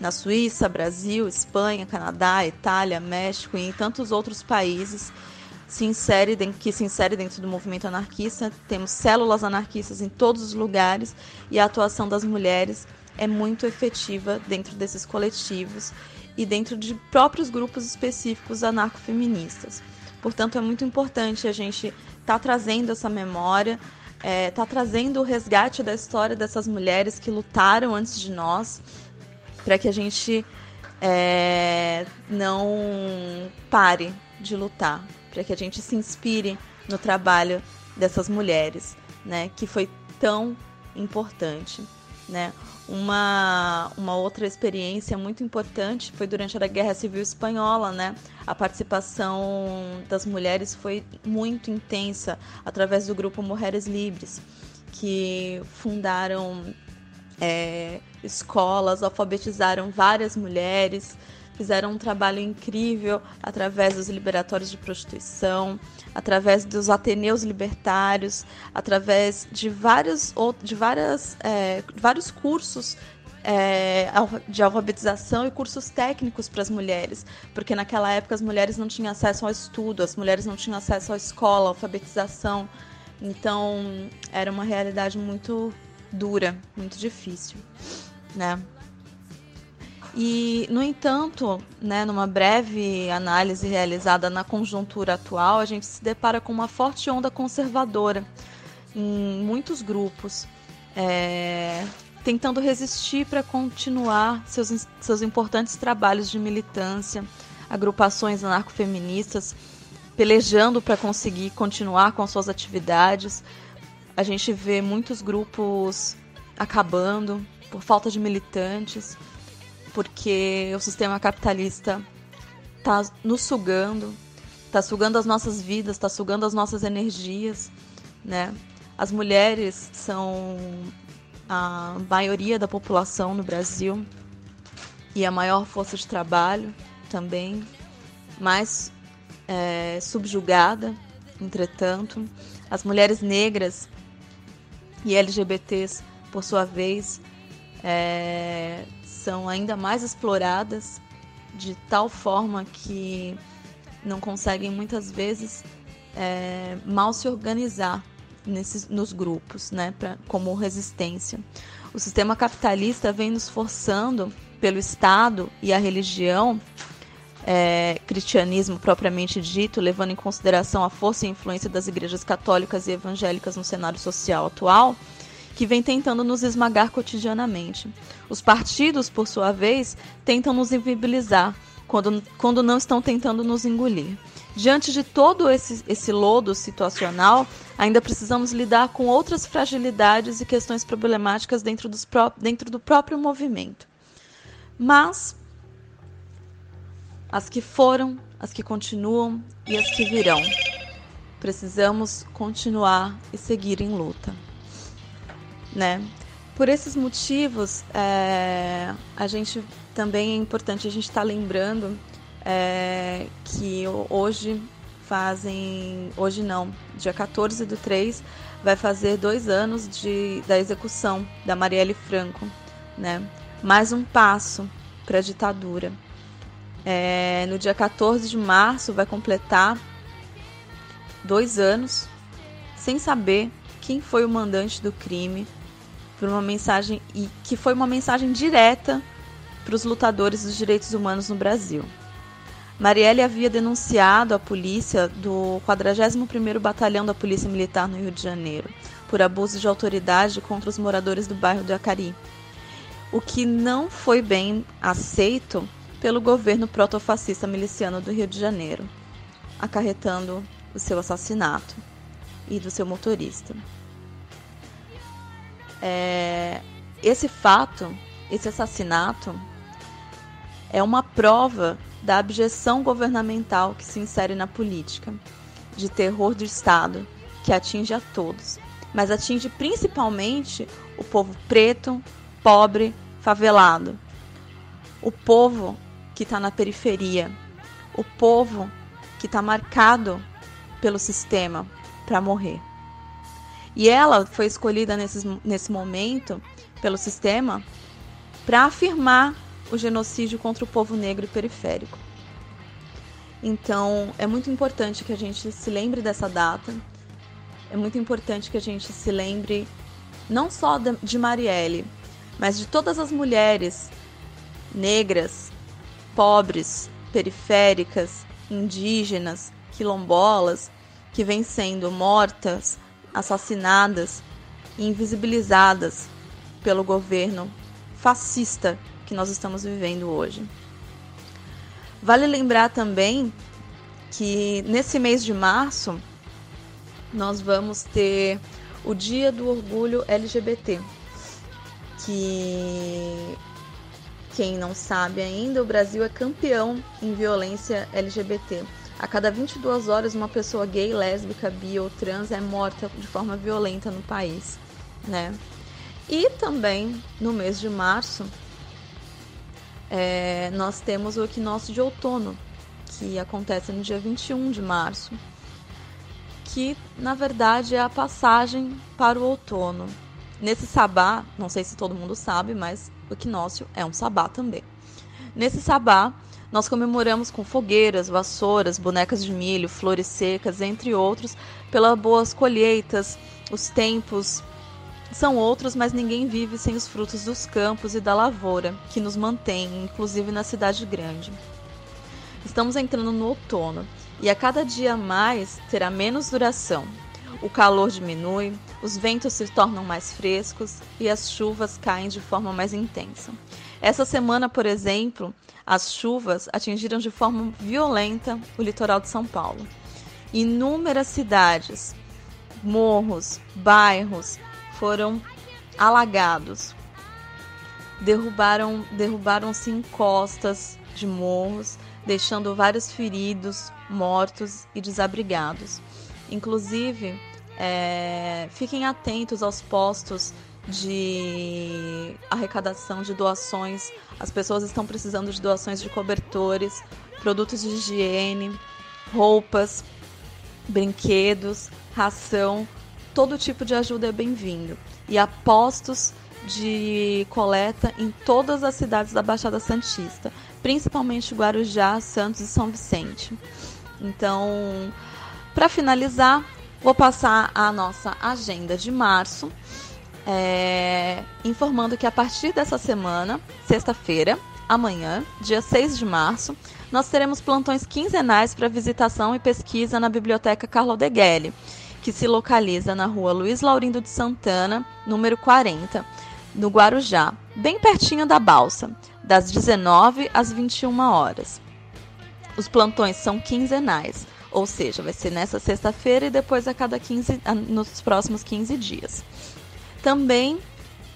Na Suíça, Brasil, Espanha, Canadá, Itália, México e em tantos outros países se insere, que se insere dentro do movimento anarquista, temos células anarquistas em todos os lugares e a atuação das mulheres é muito efetiva dentro desses coletivos e dentro de próprios grupos específicos anarcofeministas. Portanto, é muito importante a gente estar tá trazendo essa memória, estar é, tá trazendo o resgate da história dessas mulheres que lutaram antes de nós, para que a gente é, não pare de lutar, para que a gente se inspire no trabalho dessas mulheres, né, que foi tão importante, né? Uma, uma outra experiência muito importante foi durante a Guerra Civil Espanhola, né? A participação das mulheres foi muito intensa através do grupo Mulheres Livres, que fundaram é, escolas, alfabetizaram várias mulheres, fizeram um trabalho incrível através dos liberatórios de prostituição, através dos ateneus libertários, através de vários, de várias, é, vários cursos é, de alfabetização e cursos técnicos para as mulheres, porque naquela época as mulheres não tinham acesso ao estudo, as mulheres não tinham acesso à escola, à alfabetização. Então era uma realidade muito dura, muito difícil, né? E, no entanto, né, numa breve análise realizada na conjuntura atual, a gente se depara com uma forte onda conservadora em muitos grupos, é, tentando resistir para continuar seus, seus importantes trabalhos de militância, agrupações anarcofeministas pelejando para conseguir continuar com suas atividades. A gente vê muitos grupos acabando por falta de militantes porque o sistema capitalista está nos sugando, está sugando as nossas vidas, está sugando as nossas energias, né? As mulheres são a maioria da população no Brasil e a maior força de trabalho também, mais é, subjugada, entretanto. As mulheres negras e LGBTs, por sua vez, é, são ainda mais exploradas de tal forma que não conseguem muitas vezes é, mal se organizar nesses, nos grupos, né, pra, como resistência. O sistema capitalista vem nos forçando pelo Estado e a religião, é, cristianismo propriamente dito, levando em consideração a força e influência das igrejas católicas e evangélicas no cenário social atual, que vem tentando nos esmagar cotidianamente. Os partidos, por sua vez, tentam nos invibilizar quando, quando não estão tentando nos engolir. Diante de todo esse, esse lodo situacional, ainda precisamos lidar com outras fragilidades e questões problemáticas dentro, dos pró dentro do próprio movimento. Mas as que foram, as que continuam e as que virão. Precisamos continuar e seguir em luta né? Por esses motivos, é, a gente também é importante a gente estar tá lembrando é, que hoje fazem, hoje não, dia 14 do 3, vai fazer dois anos de, da execução da Marielle Franco, né? Mais um passo para a ditadura. É, no dia 14 de março vai completar dois anos sem saber quem foi o mandante do crime, por uma mensagem e que foi uma mensagem direta para os lutadores dos direitos humanos no Brasil. Marielle havia denunciado a polícia do 41º Batalhão da Polícia Militar no Rio de Janeiro por abuso de autoridade contra os moradores do bairro de Acari. O que não foi bem aceito pelo governo protofascista miliciano do Rio de Janeiro, acarretando o seu assassinato e do seu motorista. É, esse fato, esse assassinato, é uma prova da abjeção governamental que se insere na política, de terror do Estado, que atinge a todos, mas atinge principalmente o povo preto, pobre, favelado, o povo que está na periferia, o povo que está marcado pelo sistema para morrer. E ela foi escolhida nesse, nesse momento pelo sistema para afirmar o genocídio contra o povo negro e periférico. Então, é muito importante que a gente se lembre dessa data. É muito importante que a gente se lembre não só de Marielle, mas de todas as mulheres negras, pobres, periféricas, indígenas, quilombolas que vêm sendo mortas, assassinadas e invisibilizadas pelo governo fascista que nós estamos vivendo hoje. Vale lembrar também que nesse mês de março nós vamos ter o Dia do Orgulho LGBT, que quem não sabe ainda, o Brasil é campeão em violência LGBT. A cada 22 horas, uma pessoa gay, lésbica, bi ou trans é morta de forma violenta no país, né? E também no mês de março, é, nós temos o equinócio de outono, que acontece no dia 21 de março, que na verdade é a passagem para o outono. Nesse sabá, não sei se todo mundo sabe, mas o equinócio é um sabá também. Nesse sabá, nós comemoramos com fogueiras, vassouras, bonecas de milho, flores secas, entre outros, pelas boas colheitas, os tempos são outros, mas ninguém vive sem os frutos dos campos e da lavoura, que nos mantém, inclusive na cidade grande. Estamos entrando no outono e a cada dia mais terá menos duração. O calor diminui, os ventos se tornam mais frescos e as chuvas caem de forma mais intensa. Essa semana, por exemplo, as chuvas atingiram de forma violenta o litoral de São Paulo. Inúmeras cidades, morros, bairros foram alagados. Derrubaram, derrubaram-se encostas de morros, deixando vários feridos, mortos e desabrigados. Inclusive, é, fiquem atentos aos postos de arrecadação de doações. As pessoas estão precisando de doações de cobertores, produtos de higiene, roupas, brinquedos, ração. Todo tipo de ajuda é bem-vindo. E há postos de coleta em todas as cidades da Baixada Santista, principalmente Guarujá, Santos e São Vicente. Então, para finalizar, vou passar a nossa agenda de março é, informando que a partir dessa semana, sexta-feira, amanhã, dia 6 de março, nós teremos plantões quinzenais para visitação e pesquisa na Biblioteca Carlo Deghelli, que se localiza na rua Luiz Laurindo de Santana, número 40, no Guarujá, bem pertinho da Balsa, das 19 às 21 horas. Os plantões são quinzenais, ou seja, vai ser nessa sexta-feira e depois a cada 15, nos próximos 15 dias. Também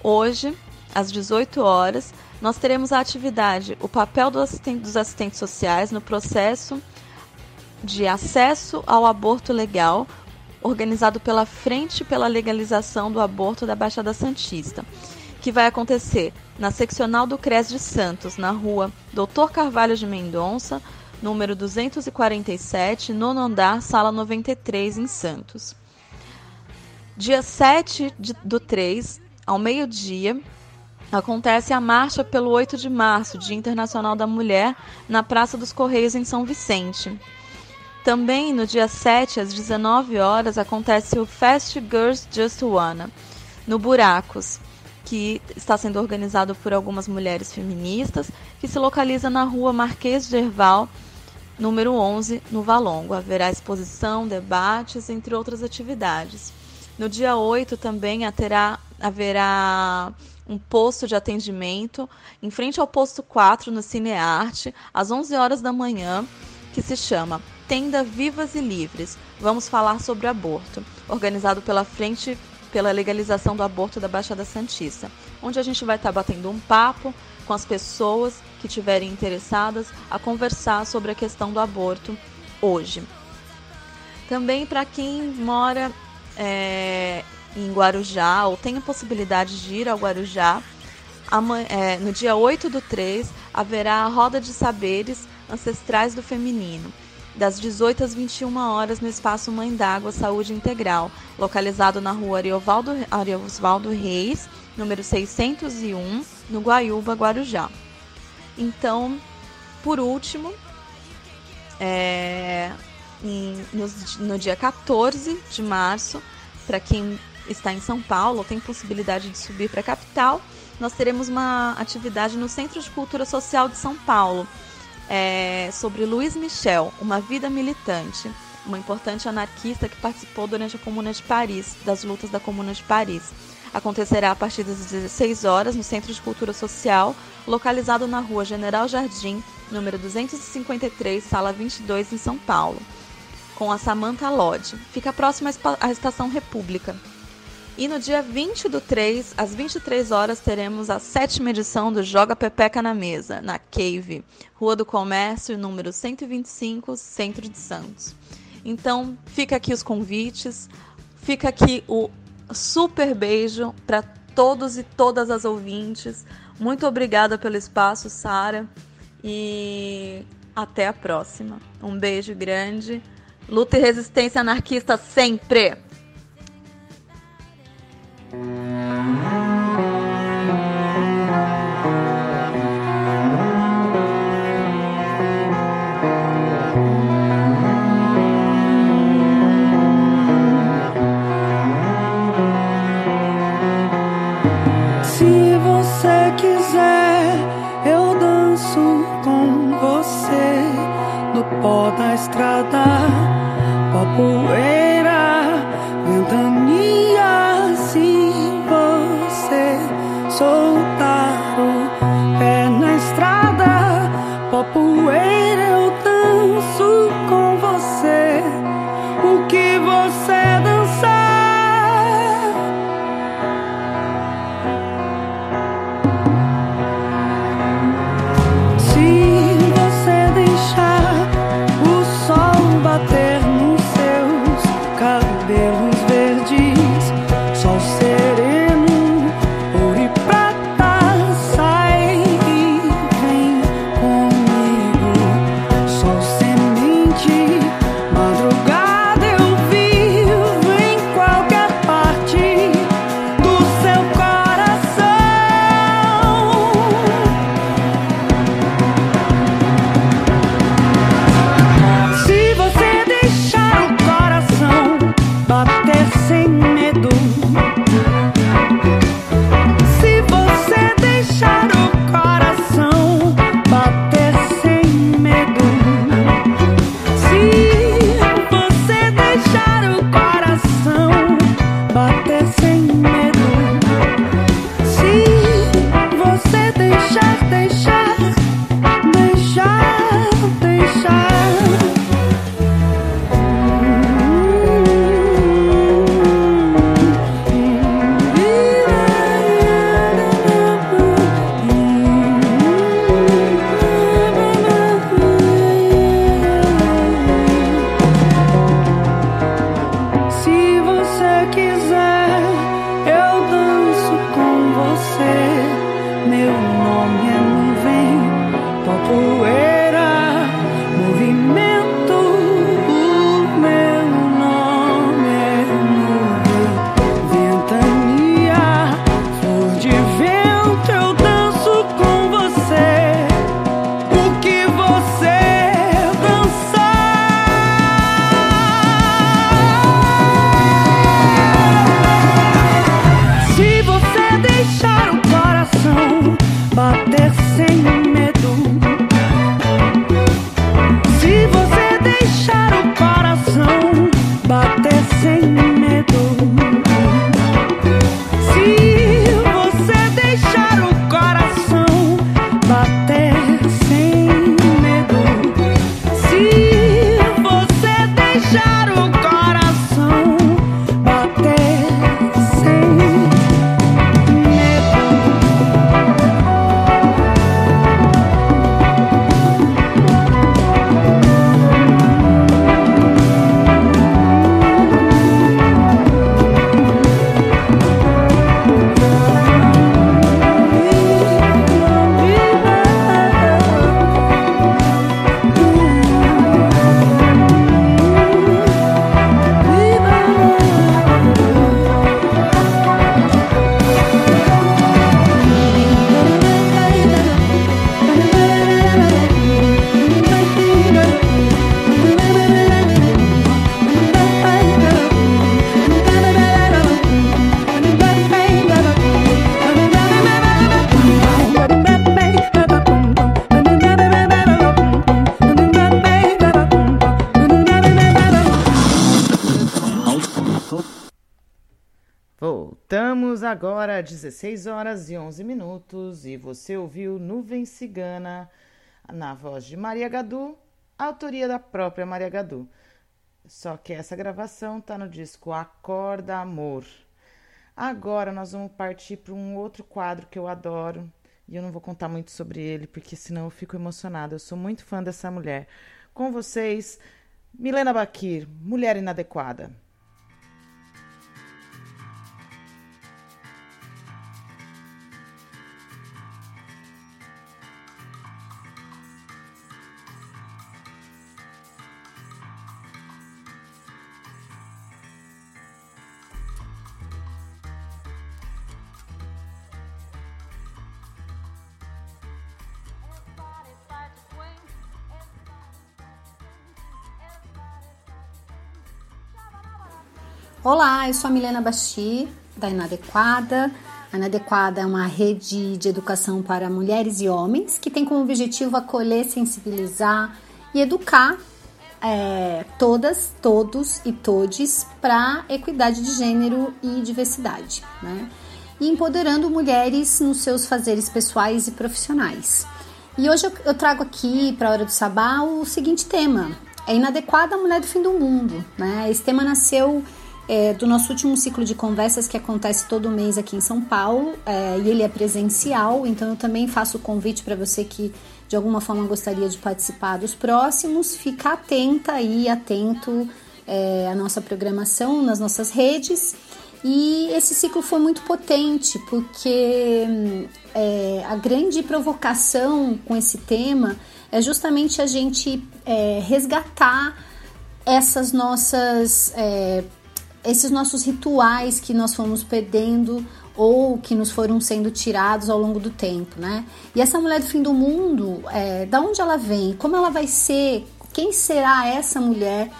hoje, às 18 horas, nós teremos a atividade O papel do assistente, dos assistentes sociais no processo de acesso ao aborto legal, organizado pela Frente pela Legalização do Aborto da Baixada Santista, que vai acontecer na seccional do CRES de Santos, na rua Doutor Carvalho de Mendonça, número 247, nono andar, sala 93, em Santos. Dia 7 de, do 3, ao meio-dia, acontece a marcha pelo 8 de março, Dia Internacional da Mulher, na Praça dos Correios, em São Vicente. Também no dia 7, às 19 horas, acontece o Fast Girls Just Wanna, no Buracos, que está sendo organizado por algumas mulheres feministas, que se localiza na rua Marquês de Herval, número 11, no Valongo. Haverá exposição, debates, entre outras atividades. No dia 8 também haverá um posto de atendimento em frente ao posto 4 no Cinearte, às 11 horas da manhã, que se chama Tenda Vivas e Livres. Vamos falar sobre aborto, organizado pela Frente pela Legalização do Aborto da Baixada Santista, onde a gente vai estar batendo um papo com as pessoas que estiverem interessadas a conversar sobre a questão do aborto hoje. Também para quem mora é, em Guarujá ou tem a possibilidade de ir ao Guarujá, é, no dia 8 do 3 haverá a Roda de Saberes Ancestrais do Feminino, das 18 às 21 horas no Espaço Mãe d'Água Saúde Integral, localizado na rua Ariovaldo, Ariovaldo Reis, número 601, no Guaiúba, Guarujá. Então, por último, é, em, no, no dia 14 de março, para quem está em São Paulo tem possibilidade de subir para a capital, nós teremos uma atividade no Centro de Cultura Social de São Paulo é, sobre Luiz Michel, uma vida militante, uma importante anarquista que participou durante a Comuna de Paris, das lutas da Comuna de Paris. Acontecerá a partir das 16 horas no Centro de Cultura Social, localizado na Rua General Jardim, número 253, sala 22, em São Paulo, com a Samantha Lodge. Fica próximo à Estação República. E no dia 20 do 3, às 23 horas, teremos a sétima edição do Joga Pepeca na Mesa, na Cave, Rua do Comércio, número 125, Centro de Santos. Então, fica aqui os convites, fica aqui o super beijo para todos e todas as ouvintes. Muito obrigada pelo espaço, Sara, e até a próxima. Um beijo grande. Luta e resistência anarquista sempre! Se você quiser, eu danço com você no pó da estrada, poeira, ventania. Se você soltar o pé na estrada, pó poeira, 16 horas e 11 minutos e você ouviu Nuvem Cigana na voz de Maria Gadu, autoria da própria Maria Gadu. Só que essa gravação tá no disco Acorda Amor. Agora nós vamos partir para um outro quadro que eu adoro e eu não vou contar muito sobre ele porque senão eu fico emocionada. Eu sou muito fã dessa mulher. Com vocês, Milena Bakir, Mulher Inadequada. Olá, eu sou a Milena Basti, da Inadequada. A Inadequada é uma rede de educação para mulheres e homens que tem como objetivo acolher, sensibilizar e educar é, todas, todos e todes para equidade de gênero e diversidade, né? E empoderando mulheres nos seus fazeres pessoais e profissionais. E hoje eu, eu trago aqui para a Hora do Sabá o seguinte tema: é inadequada a mulher do fim do mundo, né? Esse tema nasceu é, do nosso último ciclo de conversas que acontece todo mês aqui em São Paulo é, e ele é presencial, então eu também faço o convite para você que de alguma forma gostaria de participar dos próximos, fica atenta aí, atento é, à nossa programação nas nossas redes. E esse ciclo foi muito potente porque é, a grande provocação com esse tema é justamente a gente é, resgatar essas nossas é, esses nossos rituais que nós fomos perdendo ou que nos foram sendo tirados ao longo do tempo, né? E essa mulher do fim do mundo, é, da onde ela vem? Como ela vai ser? Quem será essa mulher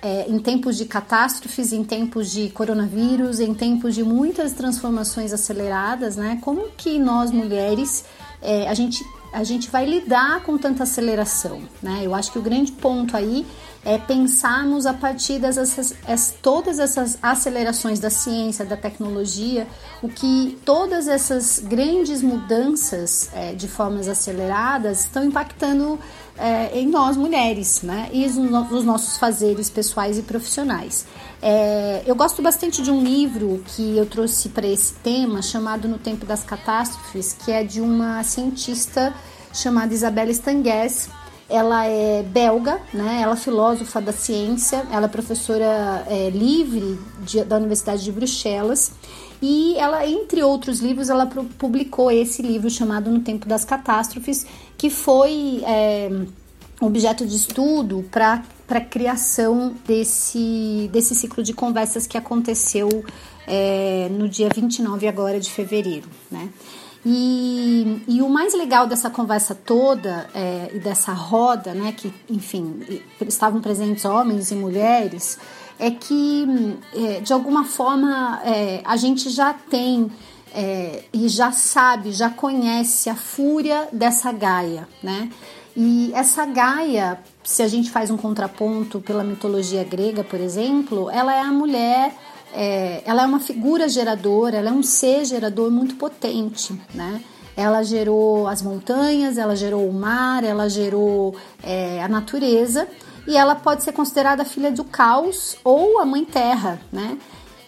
é, em tempos de catástrofes, em tempos de coronavírus, em tempos de muitas transformações aceleradas, né? Como que nós mulheres é, a gente a gente vai lidar com tanta aceleração, né? Eu acho que o grande ponto aí é pensarmos a partir dessas todas essas acelerações da ciência, da tecnologia, o que todas essas grandes mudanças é, de formas aceleradas estão impactando é, em nós mulheres, né? E nos nossos fazeres pessoais e profissionais. É, eu gosto bastante de um livro que eu trouxe para esse tema, chamado No Tempo das Catástrofes, que é de uma cientista chamada Isabelle Stangues ela é belga, né? Ela é filósofa da ciência, ela é professora é, livre de, da Universidade de Bruxelas e ela, entre outros livros, ela publicou esse livro chamado No Tempo das Catástrofes, que foi é, objeto de estudo para a criação desse, desse ciclo de conversas que aconteceu é, no dia 29 agora de fevereiro, né? E, e o mais legal dessa conversa toda é, e dessa roda, né, que, enfim, estavam presentes homens e mulheres, é que, é, de alguma forma, é, a gente já tem é, e já sabe, já conhece a fúria dessa Gaia, né? E essa Gaia, se a gente faz um contraponto pela mitologia grega, por exemplo, ela é a mulher é, ela é uma figura geradora, ela é um ser gerador muito potente, né? Ela gerou as montanhas, ela gerou o mar, ela gerou é, a natureza e ela pode ser considerada a filha do caos ou a mãe terra, né?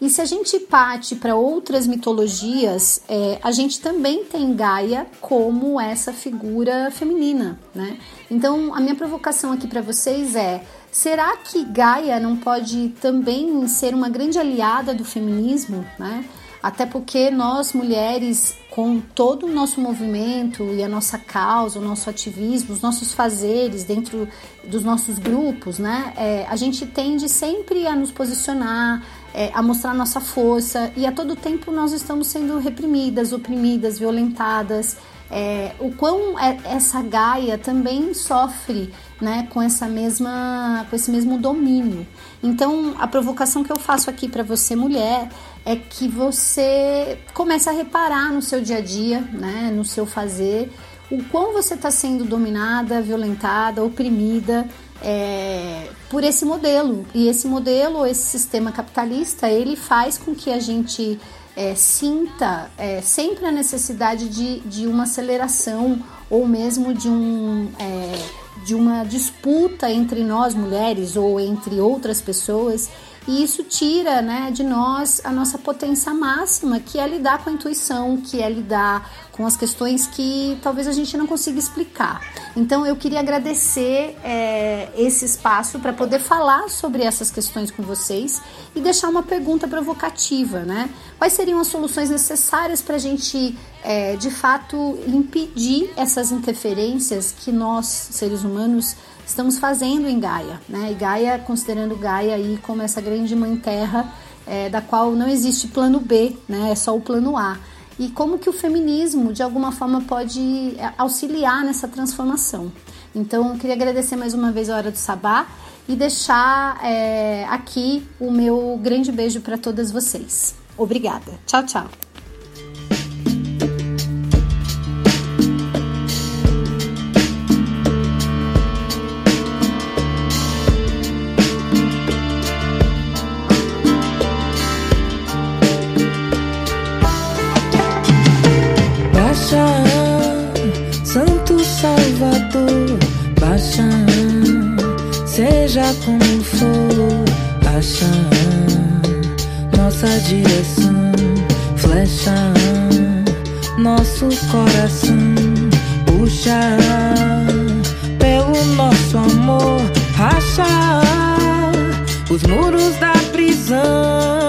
E se a gente parte para outras mitologias, é, a gente também tem Gaia como essa figura feminina, né? Então, a minha provocação aqui para vocês é Será que Gaia não pode também ser uma grande aliada do feminismo, né? Até porque nós mulheres, com todo o nosso movimento e a nossa causa, o nosso ativismo, os nossos fazeres dentro dos nossos grupos, né? É, a gente tende sempre a nos posicionar, é, a mostrar nossa força e a todo tempo nós estamos sendo reprimidas, oprimidas, violentadas. É, o quão é, essa Gaia também sofre né, com essa mesma, com esse mesmo domínio. Então, a provocação que eu faço aqui para você, mulher, é que você comece a reparar no seu dia a dia, né, no seu fazer, o quão você está sendo dominada, violentada, oprimida é, por esse modelo. E esse modelo, esse sistema capitalista, ele faz com que a gente é, sinta é, sempre a necessidade de, de uma aceleração ou mesmo de, um, é, de uma disputa entre nós mulheres ou entre outras pessoas e isso tira né, de nós a nossa potência máxima, que é lidar com a intuição, que é lidar com as questões que talvez a gente não consiga explicar. Então eu queria agradecer é, esse espaço para poder falar sobre essas questões com vocês e deixar uma pergunta provocativa, né? Quais seriam as soluções necessárias para a gente, é, de fato, impedir essas interferências que nós, seres humanos, estamos fazendo em Gaia, né? E Gaia, considerando Gaia aí como essa grande mãe terra, é, da qual não existe plano B, né? É só o plano A. E como que o feminismo, de alguma forma, pode é, auxiliar nessa transformação. Então, eu queria agradecer mais uma vez a Hora do Sabá e deixar é, aqui o meu grande beijo para todas vocês. Obrigada. Tchau, tchau. Seja como for, acha nossa direção, flecha nosso coração, puxa pelo nosso amor, racha os muros da prisão.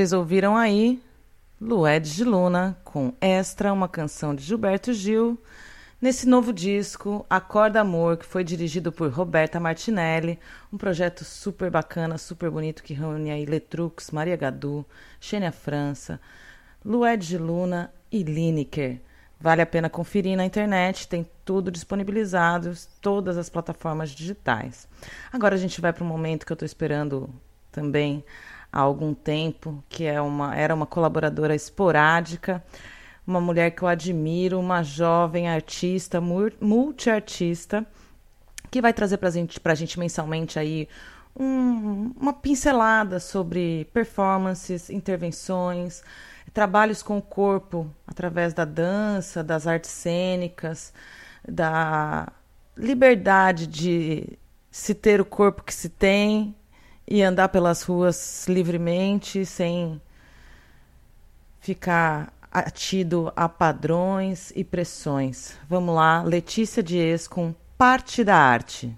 Vocês ouviram aí Lued de Luna com Extra, uma canção de Gilberto Gil, nesse novo disco, Acorda Amor, que foi dirigido por Roberta Martinelli, um projeto super bacana, super bonito que reúne aí Letrux, Maria Gadu, Xênia França, Lued de Luna e Lineker. Vale a pena conferir na internet, tem tudo disponibilizado, todas as plataformas digitais. Agora a gente vai para um momento que eu estou esperando também há algum tempo, que é uma, era uma colaboradora esporádica, uma mulher que eu admiro, uma jovem artista, multiartista, que vai trazer para gente, a gente mensalmente aí um, uma pincelada sobre performances, intervenções, trabalhos com o corpo através da dança, das artes cênicas, da liberdade de se ter o corpo que se tem e andar pelas ruas livremente, sem ficar atido a padrões e pressões. Vamos lá, Letícia Dias com Parte da Arte.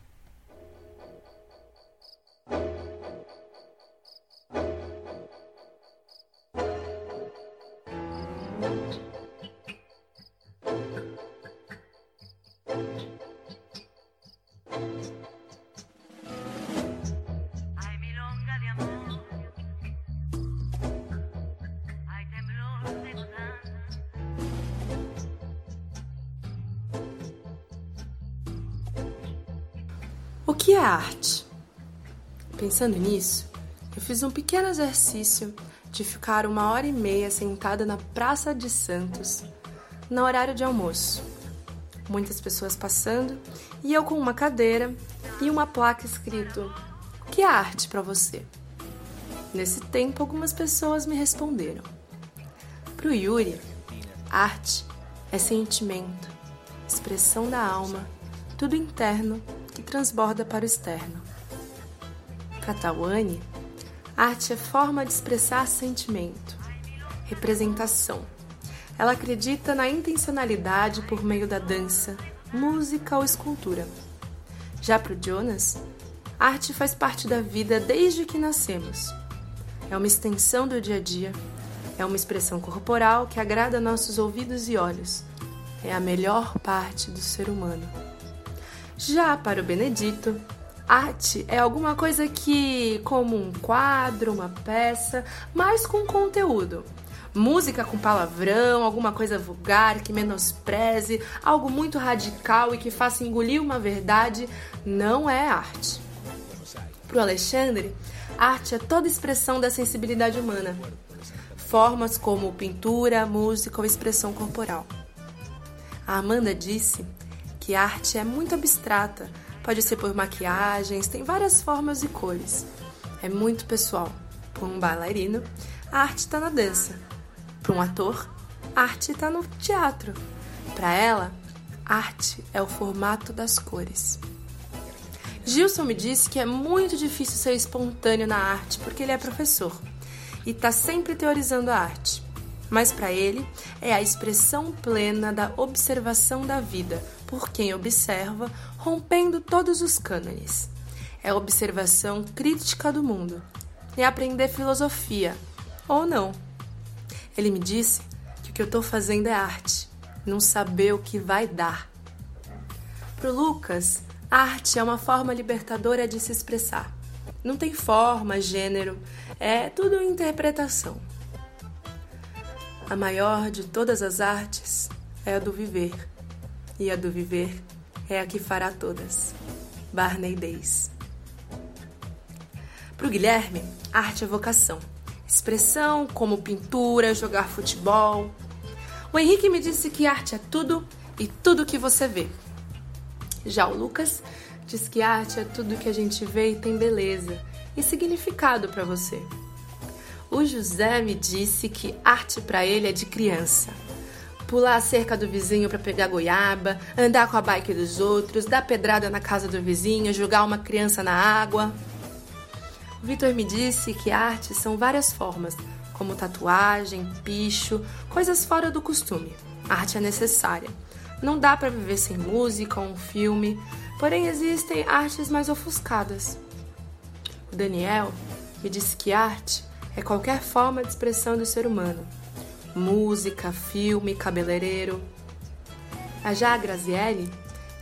É arte? Pensando nisso, eu fiz um pequeno exercício de ficar uma hora e meia sentada na Praça de Santos, no horário de almoço. Muitas pessoas passando e eu com uma cadeira e uma placa escrito: que arte para você? Nesse tempo, algumas pessoas me responderam. Para Yuri, arte é sentimento, expressão da alma, tudo interno que transborda para o externo. Para Tawane, arte é forma de expressar sentimento, representação. Ela acredita na intencionalidade por meio da dança, música ou escultura. Já para o Jonas, arte faz parte da vida desde que nascemos. É uma extensão do dia a dia, é uma expressão corporal que agrada nossos ouvidos e olhos. É a melhor parte do ser humano. Já para o Benedito, arte é alguma coisa que, como um quadro, uma peça, mas com conteúdo. Música com palavrão, alguma coisa vulgar que menospreze, algo muito radical e que faça engolir uma verdade, não é arte. Para o Alexandre, arte é toda expressão da sensibilidade humana. Formas como pintura, música ou expressão corporal. A Amanda disse que arte é muito abstrata, pode ser por maquiagens, tem várias formas e cores. É muito pessoal. Para um bailarino, a arte está na dança. Para um ator, a arte está no teatro. Para ela, arte é o formato das cores. Gilson me disse que é muito difícil ser espontâneo na arte porque ele é professor e está sempre teorizando a arte. Mas para ele é a expressão plena da observação da vida, por quem observa, rompendo todos os cânones. É a observação crítica do mundo. É aprender filosofia. Ou não. Ele me disse que o que eu estou fazendo é arte, não saber o que vai dar. Para Lucas, arte é uma forma libertadora de se expressar. Não tem forma, gênero, é tudo interpretação. A maior de todas as artes é a do viver e a do viver é a que fará todas. Barney Days. Para o Guilherme, arte é vocação. Expressão como pintura, jogar futebol. O Henrique me disse que arte é tudo e tudo que você vê. Já o Lucas diz que arte é tudo que a gente vê e tem beleza e significado para você. O José me disse que arte para ele é de criança pular a cerca do vizinho para pegar goiaba, andar com a bike dos outros, dar pedrada na casa do vizinho, jogar uma criança na água. Vitor me disse que arte são várias formas, como tatuagem, picho, coisas fora do costume. Arte é necessária. Não dá para viver sem música ou um filme, porém existem artes mais ofuscadas. O Daniel me disse que arte é qualquer forma de expressão do ser humano. Música, filme, cabeleireiro. A já Grazielli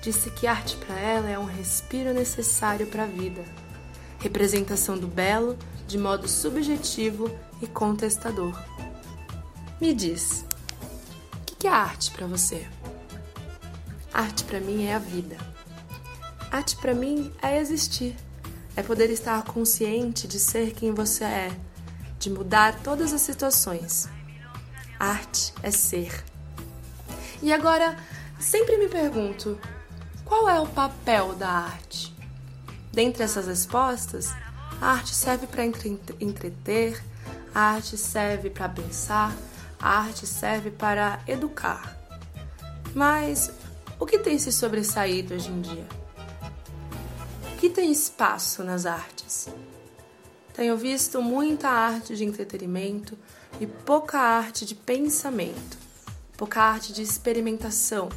disse que arte para ela é um respiro necessário para a vida, representação do belo de modo subjetivo e contestador. Me diz, o que é arte para você? Arte para mim é a vida. Arte para mim é existir, é poder estar consciente de ser quem você é, de mudar todas as situações. Arte é ser. E agora, sempre me pergunto, qual é o papel da arte? Dentre essas respostas, a arte serve para entreter, a arte serve para pensar, a arte serve para educar. Mas o que tem se sobressaído hoje em dia? O que tem espaço nas artes? Tenho visto muita arte de entretenimento e pouca arte de pensamento, pouca arte de experimentação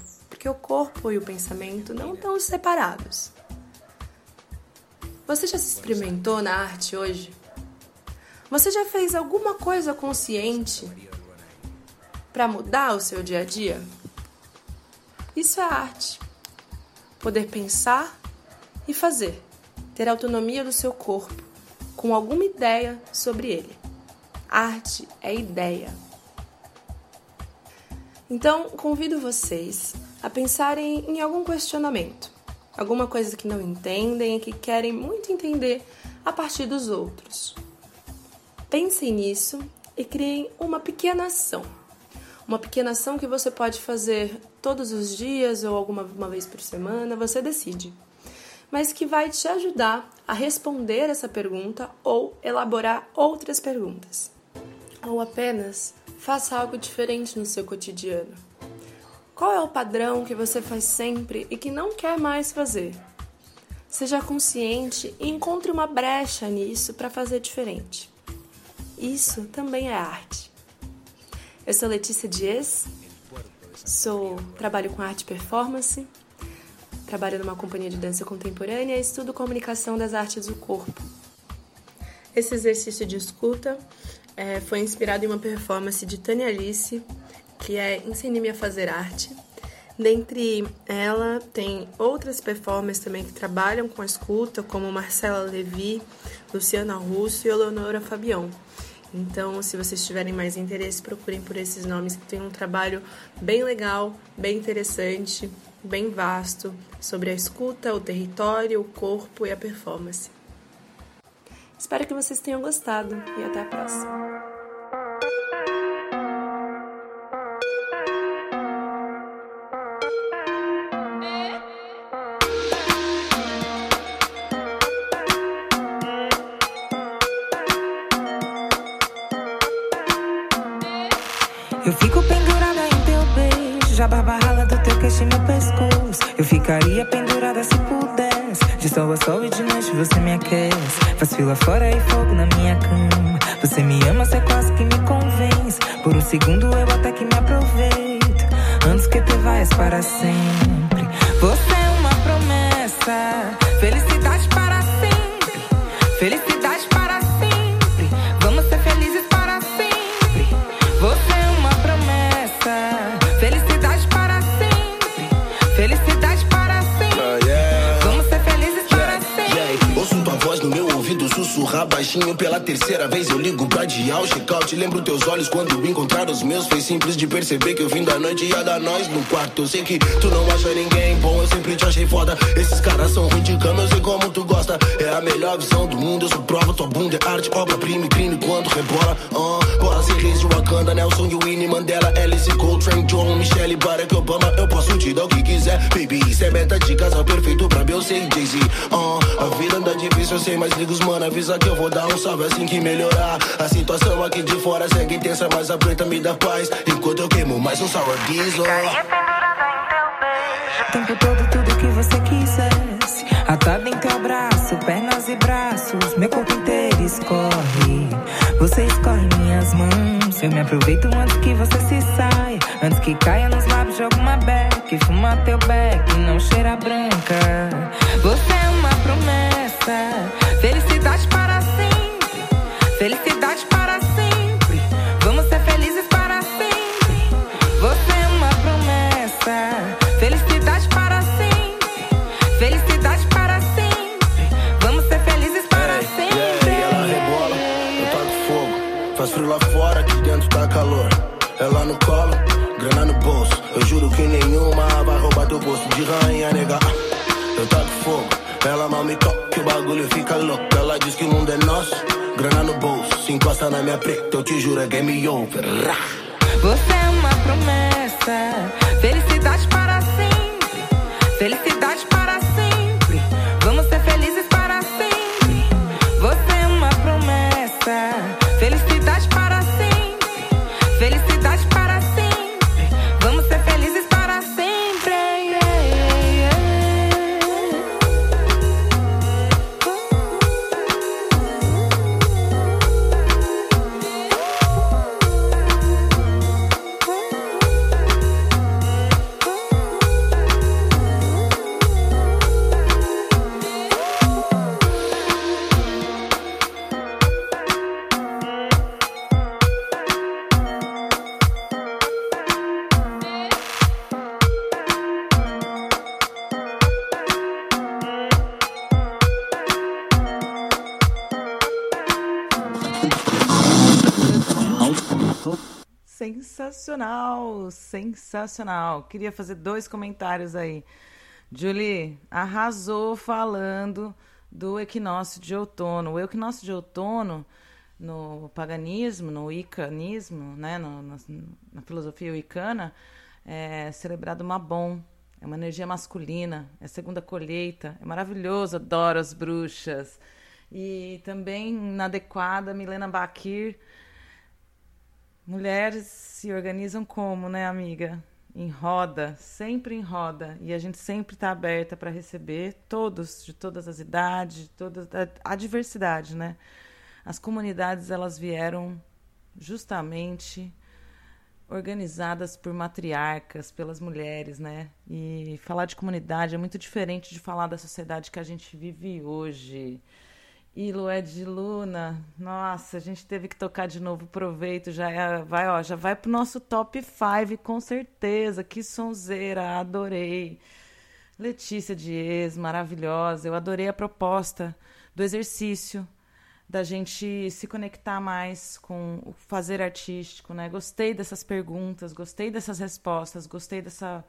porque o corpo e o pensamento não estão separados. Você já se experimentou na arte hoje? Você já fez alguma coisa consciente para mudar o seu dia a dia? Isso é arte. Poder pensar e fazer, ter autonomia do seu corpo, com alguma ideia sobre ele. Arte é ideia. Então, convido vocês a pensarem em algum questionamento, alguma coisa que não entendem e que querem muito entender a partir dos outros. Pensem nisso e criem uma pequena ação. Uma pequena ação que você pode fazer todos os dias ou alguma uma vez por semana, você decide. Mas que vai te ajudar a responder essa pergunta ou elaborar outras perguntas. Ou apenas faça algo diferente no seu cotidiano. Qual é o padrão que você faz sempre e que não quer mais fazer? Seja consciente e encontre uma brecha nisso para fazer diferente. Isso também é arte. Eu sou Letícia Dias, sou trabalho com arte performance, trabalho numa companhia de dança contemporânea e estudo comunicação das artes do corpo. Esse exercício de escuta é, foi inspirado em uma performance de Tânia Alice que é Ensine-me a Fazer Arte. Dentre ela, tem outras performers também que trabalham com a escuta, como Marcela Levi, Luciana Russo e Eleonora Fabião. Então, se vocês tiverem mais interesse, procurem por esses nomes que tem um trabalho bem legal, bem interessante, bem vasto sobre a escuta, o território, o corpo e a performance. Espero que vocês tenham gostado e até a próxima. Eu fico pendurada em teu beijo, já barba rala do teu queixo e meu pescoço. Eu ficaria pendurada De sol a sol e de noite você me aquece. Faz fila fora e fogo na minha cama. Você me ama, você quase que me convence. Por um segundo eu até que me aproveito. Antes que te vais para sempre. Você é uma promessa. Felicidade para sussurrar baixinho pela terceira vez. Eu ligo pra adiar o check-out. Lembro teus olhos quando encontrar os meus. Foi simples de perceber que o fim da noite ia dar nós no quarto. Eu sei que tu não acha ninguém bom, eu sempre te achei foda. Esses caras são ruins de cama, eu sei como tu gosta. É a melhor visão do mundo, eu sou prova. Tua bunda é arte, obra-prima e crime quando rebola. Uh, Bolas e reis de Wakanda, Nelson e Winnie Mandela, Alice Coltrane, John, Michelle, Barack Obama. Eu posso te dar o que quiser, baby. Isso é meta de casal perfeito pra Beyoncé e Jay-Z. Uh, a vida anda difícil, eu sei, mas liga os mano. Avisa que eu vou dar um salve assim que melhorar. A situação aqui de fora segue intensa, mas a preta me dá paz. Enquanto eu queimo mais um sour diesel. O tempo todo, tudo que você quisesse. Atada em teu abraço, pernas e braços. Meu corpo inteiro escorre. Você escorre em minhas mãos. Eu me aproveito antes que você se saia. Antes que caia nos lábios de alguma beck. Fuma teu beck, não cheira branca. Você é uma promessa. Felicidade para sempre. Felicidade para sempre. Vamos ser felizes para sempre. Você é uma promessa. Felicidade para sempre. Felicidade para sempre. Vamos ser felizes para hey, sempre. Yeah, ela rebola, eu toco fogo. Faz frio lá fora, aqui dentro tá calor. Ela no colo, grana no bolso. Eu juro que nenhuma vai roubar teu bolso de rainha bagulho fica louco. Ela diz que o mundo é nosso, grana no bolso. Se encosta na minha preta, eu te juro, é game over. Você é uma promessa, felicidade Sensacional, sensacional. Queria fazer dois comentários aí. Julie arrasou falando do equinócio de outono. O equinócio de outono, no paganismo, no icanismo, né, no, na, na filosofia wicana, é celebrado Mabon. É uma energia masculina, é segunda colheita. É maravilhoso, adoro as bruxas. E também na adequada, Milena Bakir Mulheres se organizam como, né, amiga? Em roda, sempre em roda. E a gente sempre está aberta para receber todos, de todas as idades, de toda a, diversidade, né? As comunidades, elas vieram justamente organizadas por matriarcas, pelas mulheres, né? E falar de comunidade é muito diferente de falar da sociedade que a gente vive hoje. E Lué de Luna, nossa, a gente teve que tocar de novo. Proveito, já é, vai, ó, já vai pro nosso top 5, com certeza. Que sonzeira, adorei. Letícia Dias, maravilhosa. Eu adorei a proposta do exercício, da gente se conectar mais com o fazer artístico, né? Gostei dessas perguntas, gostei dessas respostas, gostei dessa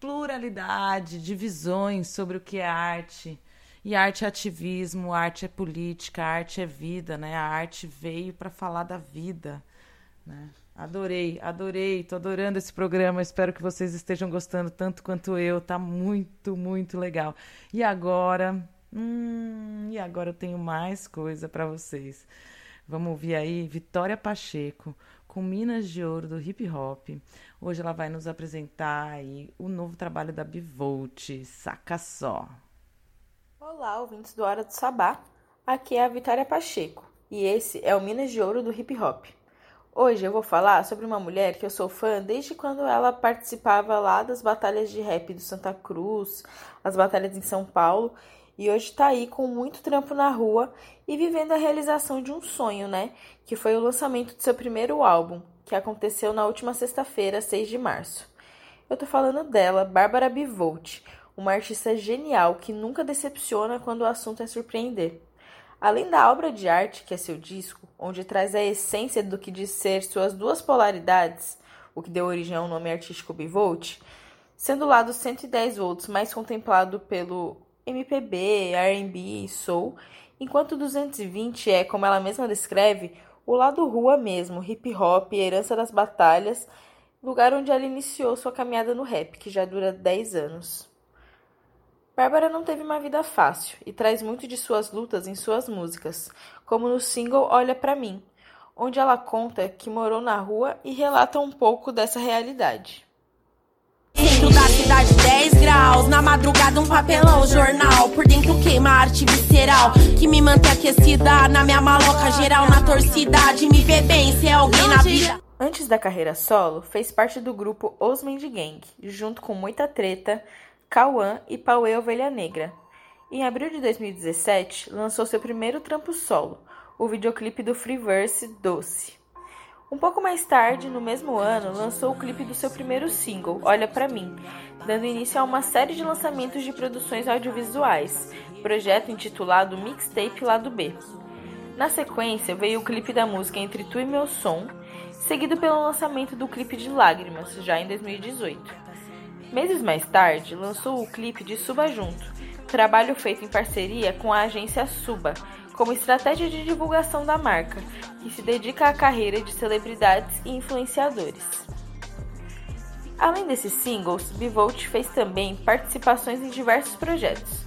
pluralidade de visões sobre o que é arte. E arte é ativismo, arte é política, arte é vida, né? A arte veio para falar da vida, né? Adorei, adorei, tô adorando esse programa. Espero que vocês estejam gostando tanto quanto eu. Tá muito, muito legal. E agora, hum, e agora eu tenho mais coisa para vocês. Vamos ouvir aí Vitória Pacheco com Minas de Ouro do Hip Hop. Hoje ela vai nos apresentar aí o novo trabalho da Bivolt, saca só. Olá, ouvintes do Hora do Sabá. Aqui é a Vitória Pacheco e esse é o Minas de Ouro do Hip Hop. Hoje eu vou falar sobre uma mulher que eu sou fã desde quando ela participava lá das batalhas de rap do Santa Cruz, as batalhas em São Paulo, e hoje tá aí com muito trampo na rua e vivendo a realização de um sonho, né? Que foi o lançamento do seu primeiro álbum, que aconteceu na última sexta-feira, 6 de março. Eu tô falando dela, Bárbara Bivolt, uma artista genial que nunca decepciona quando o assunto é surpreender. Além da obra de arte, que é seu disco, onde traz a essência do que diz ser suas duas polaridades, o que deu origem ao nome artístico Bivolt, sendo o lado 110 volts mais contemplado pelo MPB, R&B e soul, enquanto 220 é, como ela mesma descreve, o lado rua mesmo, hip hop, herança das batalhas, lugar onde ela iniciou sua caminhada no rap, que já dura 10 anos. Bárbara não teve uma vida fácil e traz muito de suas lutas em suas músicas, como no single Olha Pra Mim, onde ela conta que morou na rua e relata um pouco dessa realidade. Centro da cidade 10 graus, na madrugada um papelão, jornal, por dentro queima arte visceral, que me mantém aquecida, na minha maloca geral, na torcida, de me ver bem, ser alguém na vida. Antes da carreira solo, fez parte do grupo Os Gang, junto com muita treta, Cauã e Pauê Ovelha Negra. Em abril de 2017, lançou seu primeiro trampo solo, o videoclipe do Freeverse Doce. Um pouco mais tarde, no mesmo ano, lançou o clipe do seu primeiro single, Olha Pra Mim, dando início a uma série de lançamentos de produções audiovisuais, projeto intitulado Mixtape Lado B. Na sequência, veio o clipe da música Entre Tu e Meu Som, seguido pelo lançamento do clipe de Lágrimas, já em 2018. Meses mais tarde, lançou o clipe de Suba Junto, trabalho feito em parceria com a agência Suba, como estratégia de divulgação da marca, que se dedica à carreira de celebridades e influenciadores. Além desses singles, Bivolt fez também participações em diversos projetos.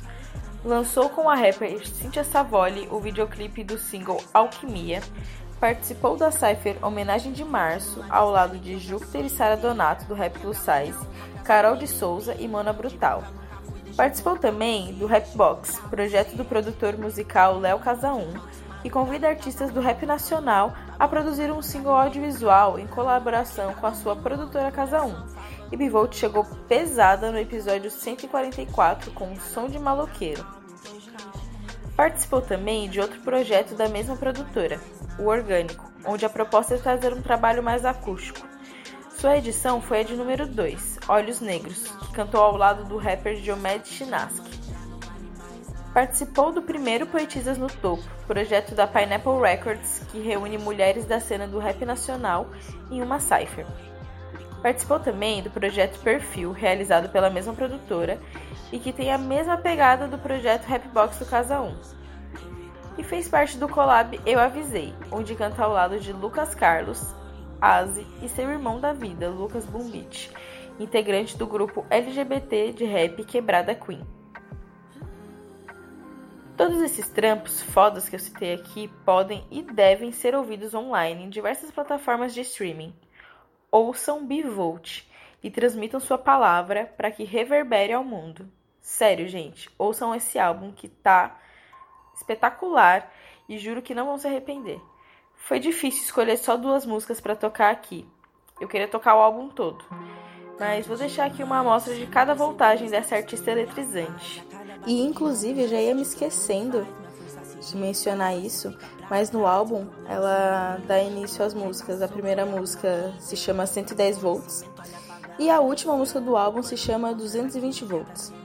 Lançou com a rapper Cynthia Savoli o videoclipe do single Alquimia, participou da Cypher Homenagem de Março ao lado de Júpiter e Sara Donato do Rap Plus Size, Carol de Souza e Mona Brutal. Participou também do Rapbox, projeto do produtor musical Léo Casaum, que convida artistas do rap nacional a produzir um single audiovisual em colaboração com a sua produtora Casaum. E Bivolt chegou pesada no episódio 144 com o som de maloqueiro. Participou também de outro projeto da mesma produtora, o Orgânico, onde a proposta é trazer um trabalho mais acústico. Sua edição foi a de número 2, Olhos Negros, que cantou ao lado do rapper Diomed Chinaski. Participou do primeiro Poetisas no Topo, projeto da Pineapple Records, que reúne mulheres da cena do rap nacional em uma cipher. Participou também do projeto Perfil, realizado pela mesma produtora, e que tem a mesma pegada do projeto Rapbox do Casa 1. E fez parte do collab Eu Avisei, onde canta ao lado de Lucas Carlos, Aze e seu irmão da vida, Lucas Bumbit, integrante do grupo LGBT de rap Quebrada Queen. Todos esses trampos fodas que eu citei aqui podem e devem ser ouvidos online em diversas plataformas de streaming. Ouçam Bivolt e transmitam sua palavra para que reverbere ao mundo. Sério, gente, ouçam esse álbum que tá espetacular e juro que não vão se arrepender. Foi difícil escolher só duas músicas para tocar aqui. Eu queria tocar o álbum todo, mas vou deixar aqui uma amostra de cada voltagem dessa artista eletrizante. E inclusive eu já ia me esquecendo de mencionar isso, mas no álbum ela dá início às músicas. A primeira música se chama 110 volts e a última música do álbum se chama 220 volts.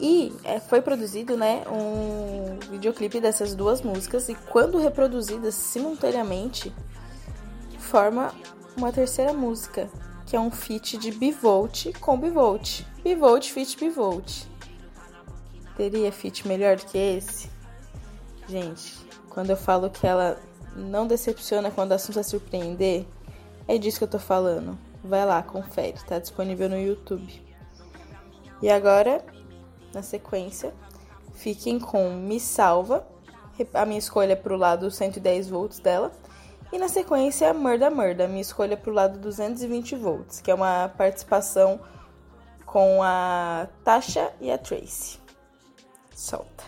E é, foi produzido né, um videoclipe dessas duas músicas e quando reproduzidas simultaneamente forma uma terceira música, que é um feat de Bivolt com Bivolt. Bivolt feat Bivolt. Teria feat melhor do que esse? Gente, quando eu falo que ela não decepciona quando o assunto é surpreender, é disso que eu tô falando. Vai lá, confere, tá disponível no YouTube. E agora, na sequência, fiquem com Me Salva, a minha escolha pro lado 110 volts dela. E na sequência, Murda Murda, minha escolha pro lado 220 volts, que é uma participação com a Tasha e a Tracy solta.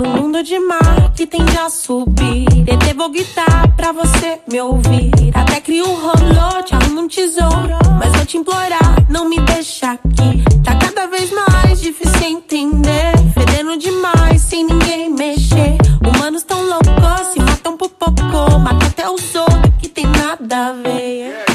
No mundo de mar que tende a subir Eu vou gritar pra você me ouvir. Até crio um rolô, te arrumo um tesouro Mas vou te implorar, não me deixa aqui. Tá cada vez mais difícil entender. Fedendo demais, sem ninguém mexer. Humanos tão loucos, se matam por pouco Mata até os outros que tem nada a ver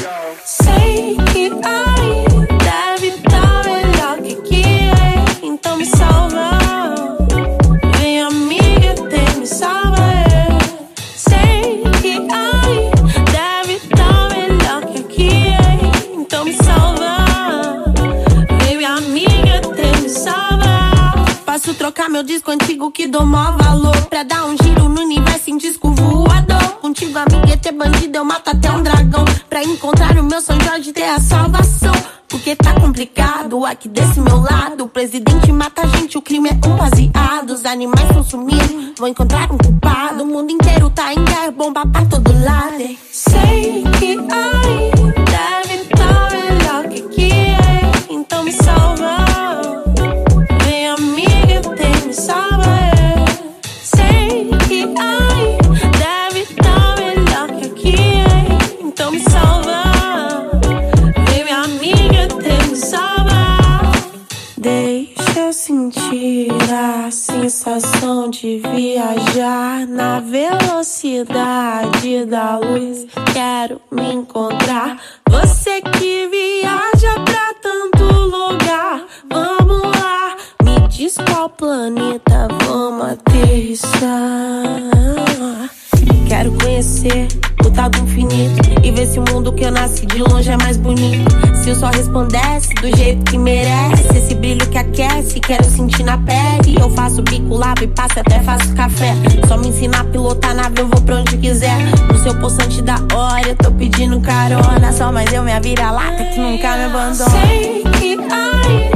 disco antigo que dou maior valor. Pra dar um giro no universo em disco voador. Contigo, amiga, ter bandido, eu mato até um dragão. Pra encontrar o meu São Jorge ter a salvação. Porque tá complicado aqui desse meu lado. O presidente mata a gente, o crime é baseado Os animais estão sumindo, vou encontrar um culpado. O mundo inteiro tá em guerra, bomba pra todo lado viajar na velocidade da luz. Quero me encontrar. Você que viaja pra tanto lugar, vamos lá. Me diz planeta, vamos aterrissar. Quero conhecer o tal do infinito e ver se o mundo que eu nasci de longe é mais bonito. Se o sol resplandece do jeito que merece, esse brilho que aquece, quero sentir na pele. Eu faço bico, lavo e passo até faço café. Só me ensinar a pilotar nave, eu vou pra onde quiser. No seu poçante da hora, eu tô pedindo carona. Só mais eu, minha vira-lata, que nunca me abandona. Sei que ai,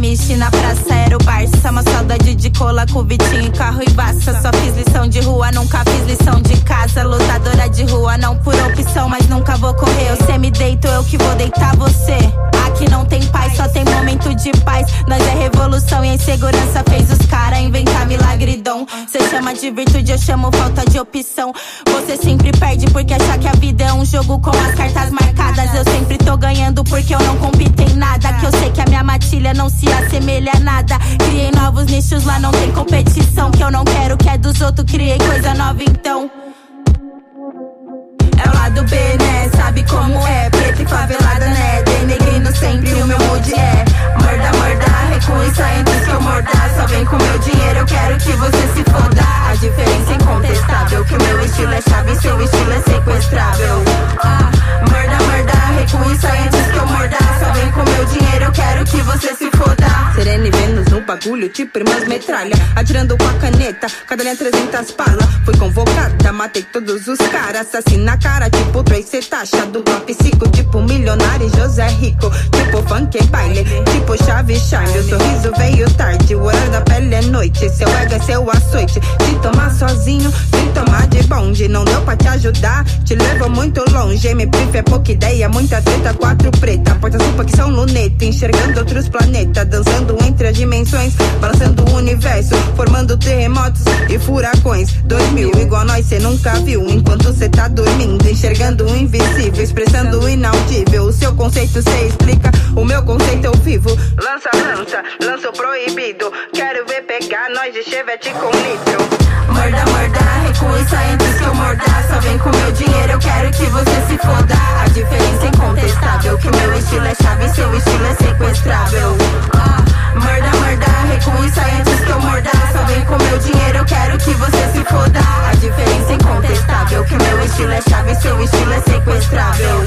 abri na praça era o Barça. Uma saudade de cola com Vitinho carro e basta. Só fiz lição de rua, nunca fiz lição de casa. Lutadora de rua, não por opção, mas nunca vou correr. Você me deito, eu que vou deitar você. Nós é revolução e a insegurança fez os cara inventar milagre e dom. Cê chama de virtude, eu chamo falta de opção. Você sempre perde porque achar que a vida é um jogo com as cartas marcadas. Eu sempre tô ganhando porque eu não compito em nada. Que eu sei que a minha matilha não se assemelha a nada. Criei novos nichos, lá não tem competição. Que eu não quero que é dos outros, criei coisa nova então. É o lado B, né? Sabe como é? Preto e favelada, né? Denegrino sempre, o meu mood é morda, bagulho, tipo irmãs metralha. Atirando com a caneta, cada linha 300 bala. Fui convocada, matei todos os caras. Assassina na cara, tipo Tracy Taxa. Do top 5, tipo milionário e José Rico. Tipo funk e baile, tipo chave charme. O sorriso veio tarde, o horário da pele é noite. Seu ego é seu açoite. Te tomar sozinho, te tomar de bonde. Não deu pra te ajudar, te levou muito longe. Me brief é pouca ideia, muita treta, quatro preta. Portas supa que são luneta, enxergando outros planetas. Dançando entre as dimensões, balançando o universo. Formando terremotos e furacões. 2000, igual nós cê nunca viu. Enquanto cê tá dormindo, enxergando o invisível, expressando o inaudível. O seu conceito cê explica, o meu conceito eu vivo. Lança, lança, lança o proibido. Quero ver pegar nós de chevette com litro. Morda, morda, recua e sai antes que eu morda Só vem com meu dinheiro, eu quero que você se foda A diferença é incontestável Que meu estilo é chave, seu estilo é sequestrável ah, Recua e sai antes que eu morda Só vem com meu dinheiro, eu quero que você se foda. A diferença é incontestável Que meu estilo é chave, seu estilo é sequestrável.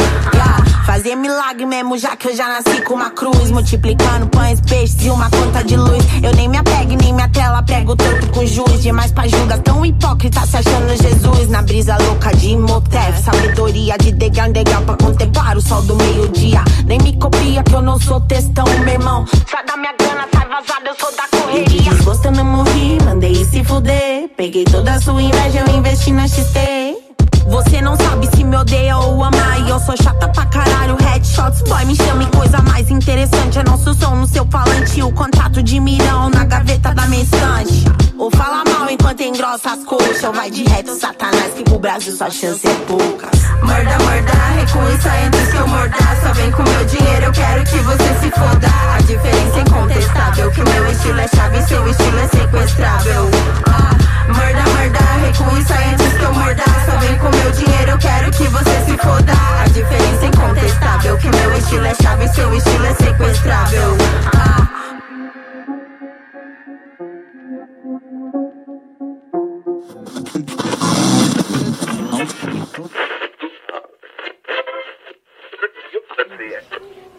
Fazer milagre mesmo, já que eu já nasci com uma cruz. Multiplicando pães, peixes e uma conta de luz. Eu nem me apego, nem me atrela, prego tanto com juiz Demais pra julgar, tão hipócrita se achando Jesus. Na brisa louca de Imhotep Sabedoria de degrau em degrau pra contemplar o sol do meio-dia. Nem me copia que eu não sou textão, meu irmão. Sai da minha grana, vazada, eu sou da correria. Desgosto eu não morri, mandei se fuder. Peguei toda a sua inveja, eu investi na XT você não sabe se me odeia ou ama E eu sou chata pra caralho, headshots Boy, me chame coisa mais interessante. É nosso som no seu falante O contrato de milhão na gaveta da minha estante Ou fala mal enquanto engrossa as coxas. Ou vai de reto, satanás Que pro Brasil sua chance é pouca. Morda, morda, recua e sai antes que eu morda Só vem com meu dinheiro, eu quero que você se foda. A diferença é incontestável Que o meu estilo é chave, seu estilo é sequestrável. Ah, Morda, morda, recua e sai antes que eu morda Só vem com meu dinheiro, eu quero que você se foda A diferença é incontestável Que meu estilo é chave, seu estilo é sequestrável ah.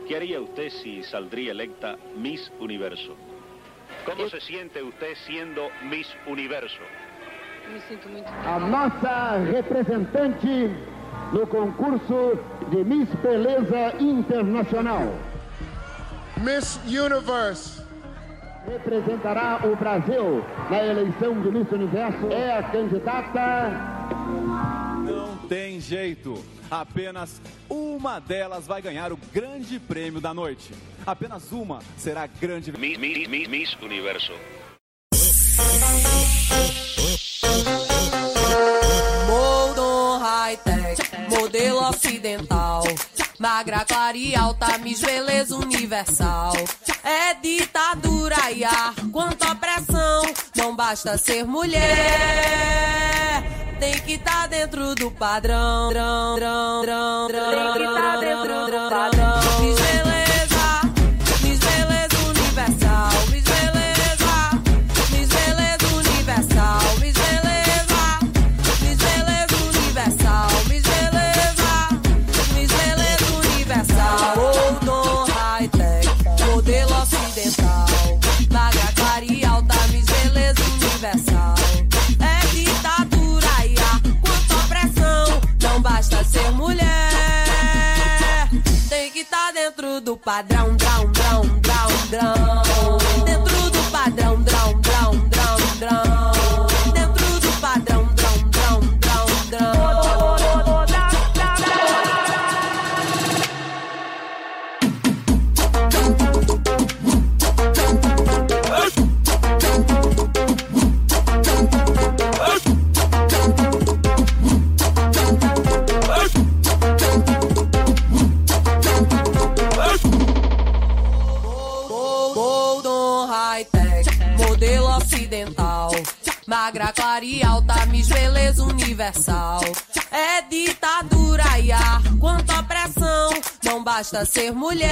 ¿Qué haría usted si saldría electa Miss Universo? ¿Cómo se siente usted siendo Miss Universo? Me sinto muito A nossa representante no concurso de Miss Beleza Internacional. Miss Universe. Representará o Brasil na eleição de Miss Universo. É a candidata. Não tem jeito. Apenas uma delas vai ganhar o grande prêmio da noite. Apenas uma será grande Miss, Miss, Miss Universo. High-tech, modelo ocidental. Magra, clara e alta, Miss Beleza Universal. É ditadura e ar, quanta opressão. Não basta ser mulher, tem que estar dentro do padrão. Drão, drão, drão, drão, Tem que tá dentro do drão, padrão. drão. Miss Beleza, padrão, drão, drão, drão, drão. Basta ser mulher,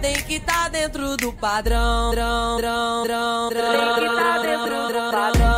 tem que estar dentro do padrão. Drão, drão, drão, drão, Tem que tá dentro do drão, padrão.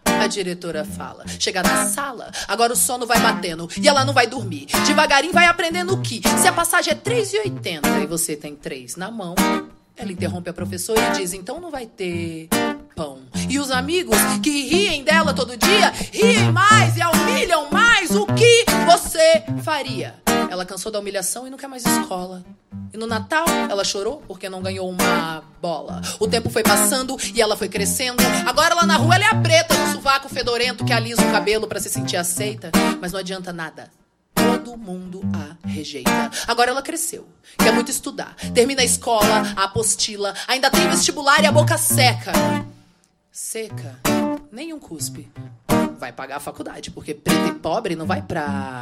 A diretora fala. Chega na sala, agora o sono vai batendo e ela não vai dormir. Devagarinho vai aprendendo que se a passagem é 3,80 e você tem 3 na mão, Ela interrompe a professora e diz: então não vai ter pão. E os amigos que riem dela todo dia, riem mais e a humilham mais. O que você faria? Ela cansou da humilhação e não quer mais escola. E no Natal ela chorou porque não ganhou uma bola. O tempo foi passando e ela foi crescendo. Agora lá na rua ela é a preta no sovaco fedorento que alisa o cabelo para se sentir aceita. Mas não adianta nada. Todo mundo a rejeita. Agora ela cresceu, quer muito estudar. Termina a escola, a apostila, ainda tem vestibular e a boca seca. Seca, nenhum cuspe. Vai pagar a faculdade, porque preto e pobre não vai pra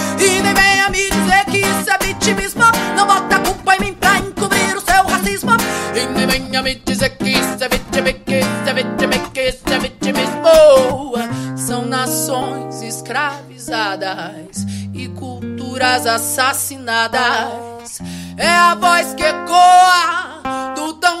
E nem venha me dizer que isso é vitimismo. Não bota a culpa em mim pra encobrir o seu racismo. E nem venha me dizer que isso é vitimi, que isso é vitimi, que isso é vitimismo. São nações escravizadas e culturas assassinadas. É a voz que ecoa do tambor.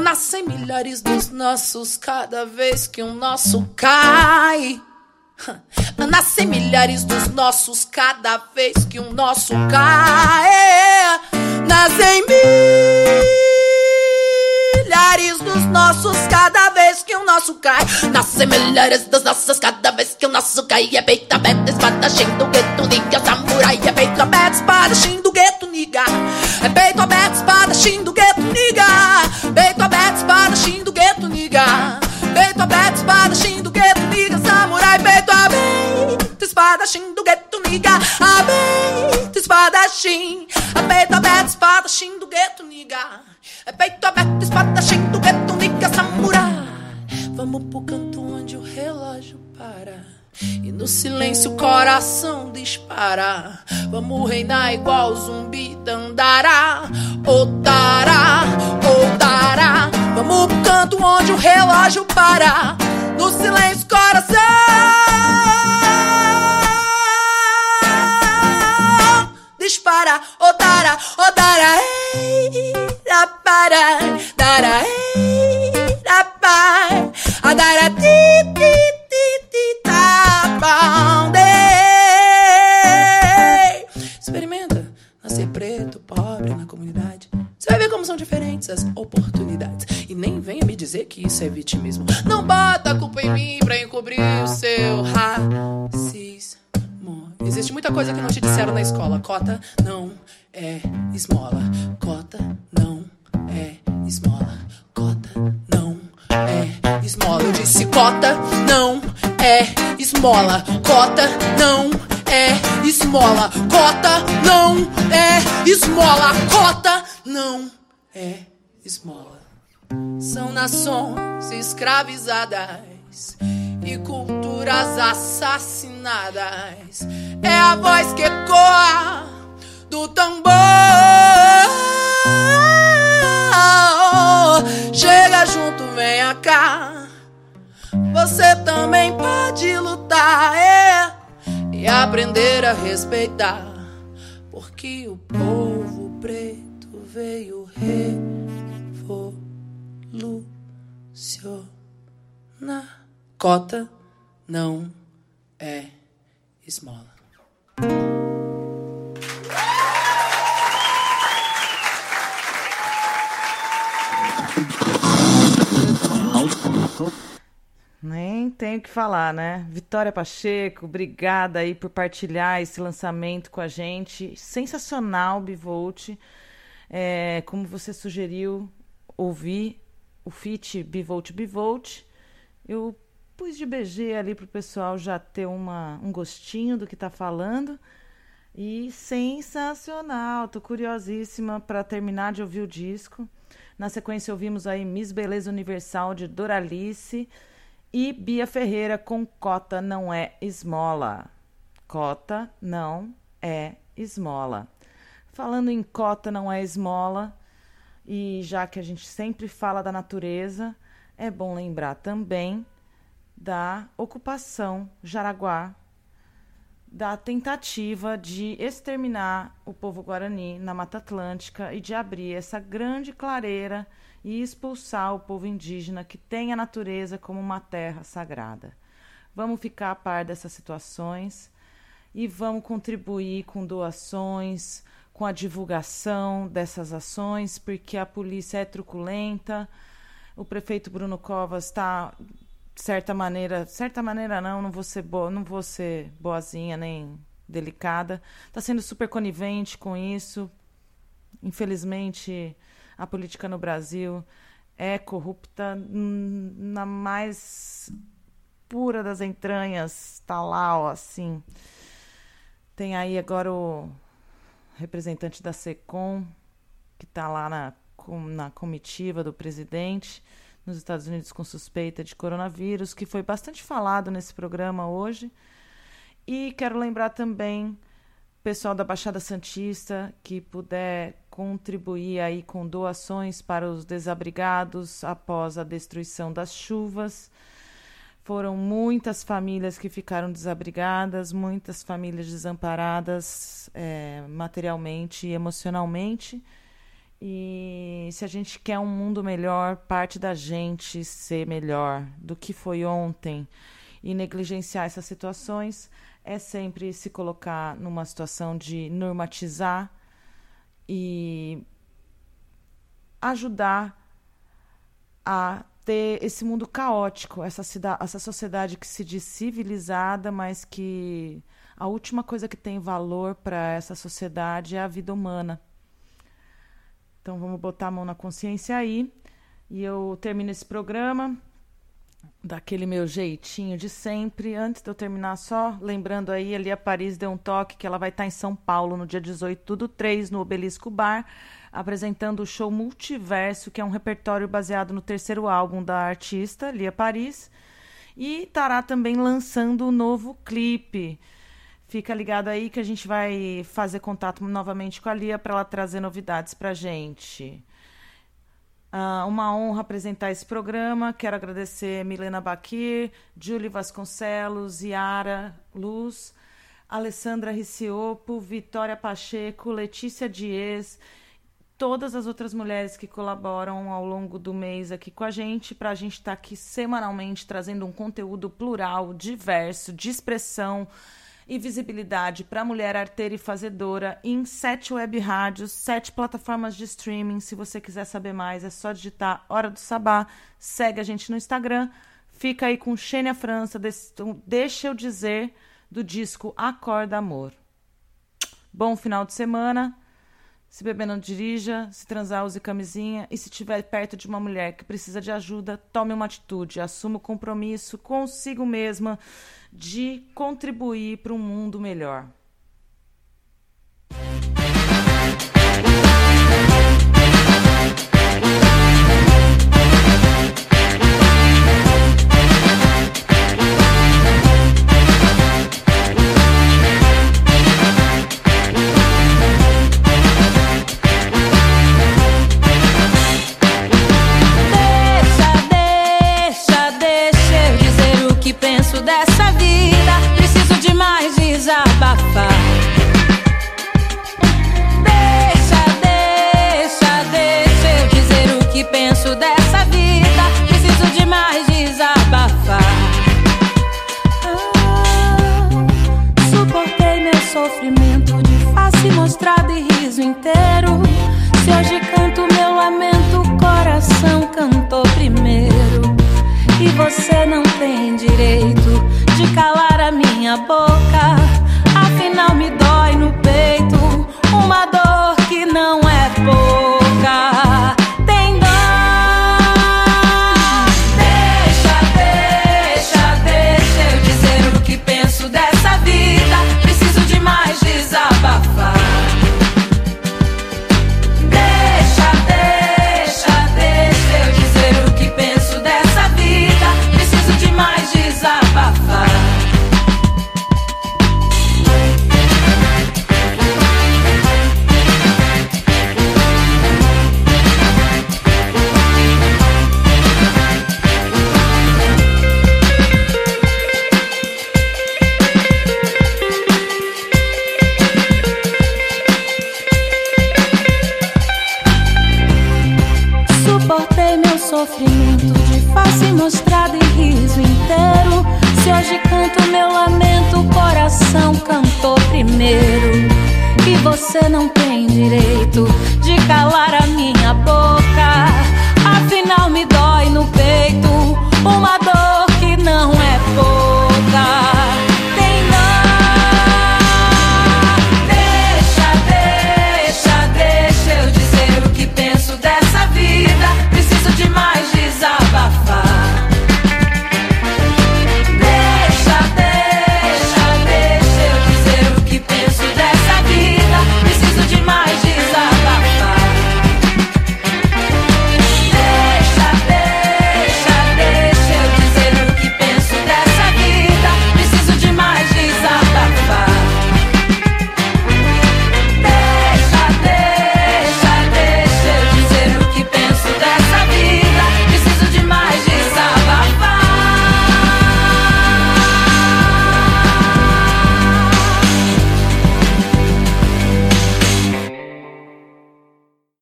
Nascem milhares dos nossos cada vez que um nosso cai. Nascem milhares dos nossos cada vez que um nosso cai. Nascem milhares dos nossos cada vez que o nosso cai. Nascem milhares das nossas cada vez que o nosso cai. É peito aberto, espadachim do gueto, niga, samurai. É aberto, espadachim do gueto, niga. É peito aberto, espadachim do gueto, niga. Peito aberto, espadachim do gueto, niga. Peito aberto, espadachim do gueto, niga, samurai. Peito aberto, espadachim do gueto, niga. Aberto, espadachim. É peito aberto, espadachim do gueto, niga. É peito aberto, espadachim do gueto, niga, samurai. Vamos pro canto onde o relógio. E no silêncio o coração dispara. Vamos reinar igual zumbi dandará. Otará, otará. Vamos pro canto onde o relógio para. No silêncio coração dispara. Otará, otará. Ei, da para, dará, ei, da pai. Adara, ti, ti, ti, ti, Experimenta nascer preto, pobre na comunidade. Você vai ver como são diferentes as oportunidades. E nem venha me dizer que isso é vitimismo. Não bota a culpa em mim pra encobrir o seu racismo. Existe muita coisa que não te disseram na escola. Cota não é esmola. Cota não é esmola. Cota é esmola. Eu disse cota não é esmola. Cota não é esmola. Cota não é esmola. Cota não é esmola. São nações escravizadas e culturas assassinadas. É a voz que ecoa do tambor. Pode lutar é, e aprender a respeitar. Porque o povo preto veio revolucionar. Cota não é esmola. Nem tenho que falar, né? Vitória Pacheco, obrigada aí por partilhar esse lançamento com a gente. Sensacional, Bivolt. É, como você sugeriu, ouvir o feat Bivolt Bivolt. Eu pus de BG ali pro pessoal já ter uma, um gostinho do que tá falando. E sensacional, tô curiosíssima para terminar de ouvir o disco. Na sequência ouvimos aí Miss Beleza Universal de Doralice e Bia Ferreira com Cota não é esmola. Cota não é esmola. Falando em cota não é esmola, e já que a gente sempre fala da natureza, é bom lembrar também da ocupação Jaraguá da tentativa de exterminar o povo guarani na Mata Atlântica e de abrir essa grande clareira e expulsar o povo indígena que tem a natureza como uma terra sagrada. Vamos ficar a par dessas situações e vamos contribuir com doações, com a divulgação dessas ações, porque a polícia é truculenta. O prefeito Bruno Covas está de certa maneira, certa maneira não, não vou ser boa, não vou ser boazinha nem delicada. Está sendo super conivente com isso. Infelizmente, a política no Brasil é corrupta na mais pura das entranhas. Está lá, ó, assim. Tem aí agora o representante da SECOM, que está lá na, na comitiva do presidente nos Estados Unidos com suspeita de coronavírus, que foi bastante falado nesse programa hoje. E quero lembrar também pessoal da Baixada Santista que puder contribuir aí com doações para os desabrigados após a destruição das chuvas. Foram muitas famílias que ficaram desabrigadas, muitas famílias desamparadas é, materialmente e emocionalmente. E se a gente quer um mundo melhor, parte da gente ser melhor do que foi ontem e negligenciar essas situações é sempre se colocar numa situação de normatizar e ajudar a ter esse mundo caótico, essa, cidade, essa sociedade que se diz civilizada, mas que a última coisa que tem valor para essa sociedade é a vida humana. Então vamos botar a mão na consciência aí. E eu termino esse programa daquele meu jeitinho de sempre. Antes de eu terminar, só lembrando aí, ali a Paris deu um toque que ela vai estar em São Paulo no dia 18 do 3, no Obelisco Bar, apresentando o show Multiverso, que é um repertório baseado no terceiro álbum da artista, Lia Paris. E estará também lançando o um novo clipe. Fica ligado aí que a gente vai fazer contato novamente com a Lia para ela trazer novidades para a gente. Uh, uma honra apresentar esse programa. Quero agradecer Milena Baquir, Julie Vasconcelos, Yara Luz, Alessandra Riciopo, Vitória Pacheco, Letícia Dias, todas as outras mulheres que colaboram ao longo do mês aqui com a gente, para a gente estar tá aqui semanalmente trazendo um conteúdo plural, diverso, de expressão e visibilidade para a mulher arteira e fazedora em sete web rádios, sete plataformas de streaming. Se você quiser saber mais, é só digitar Hora do Sabá. Segue a gente no Instagram. Fica aí com Xênia França, deixa eu dizer, do disco Acorda Amor. Bom final de semana. Se beber, não dirija. Se transar, use camisinha. E se estiver perto de uma mulher que precisa de ajuda, tome uma atitude. Assuma o compromisso consigo mesma de contribuir para um mundo melhor. sofrimento de face mostrada e riso inteiro. Se hoje canto meu lamento, o coração cantou primeiro. E você não tem direito de calar a minha boca. Afinal, me dou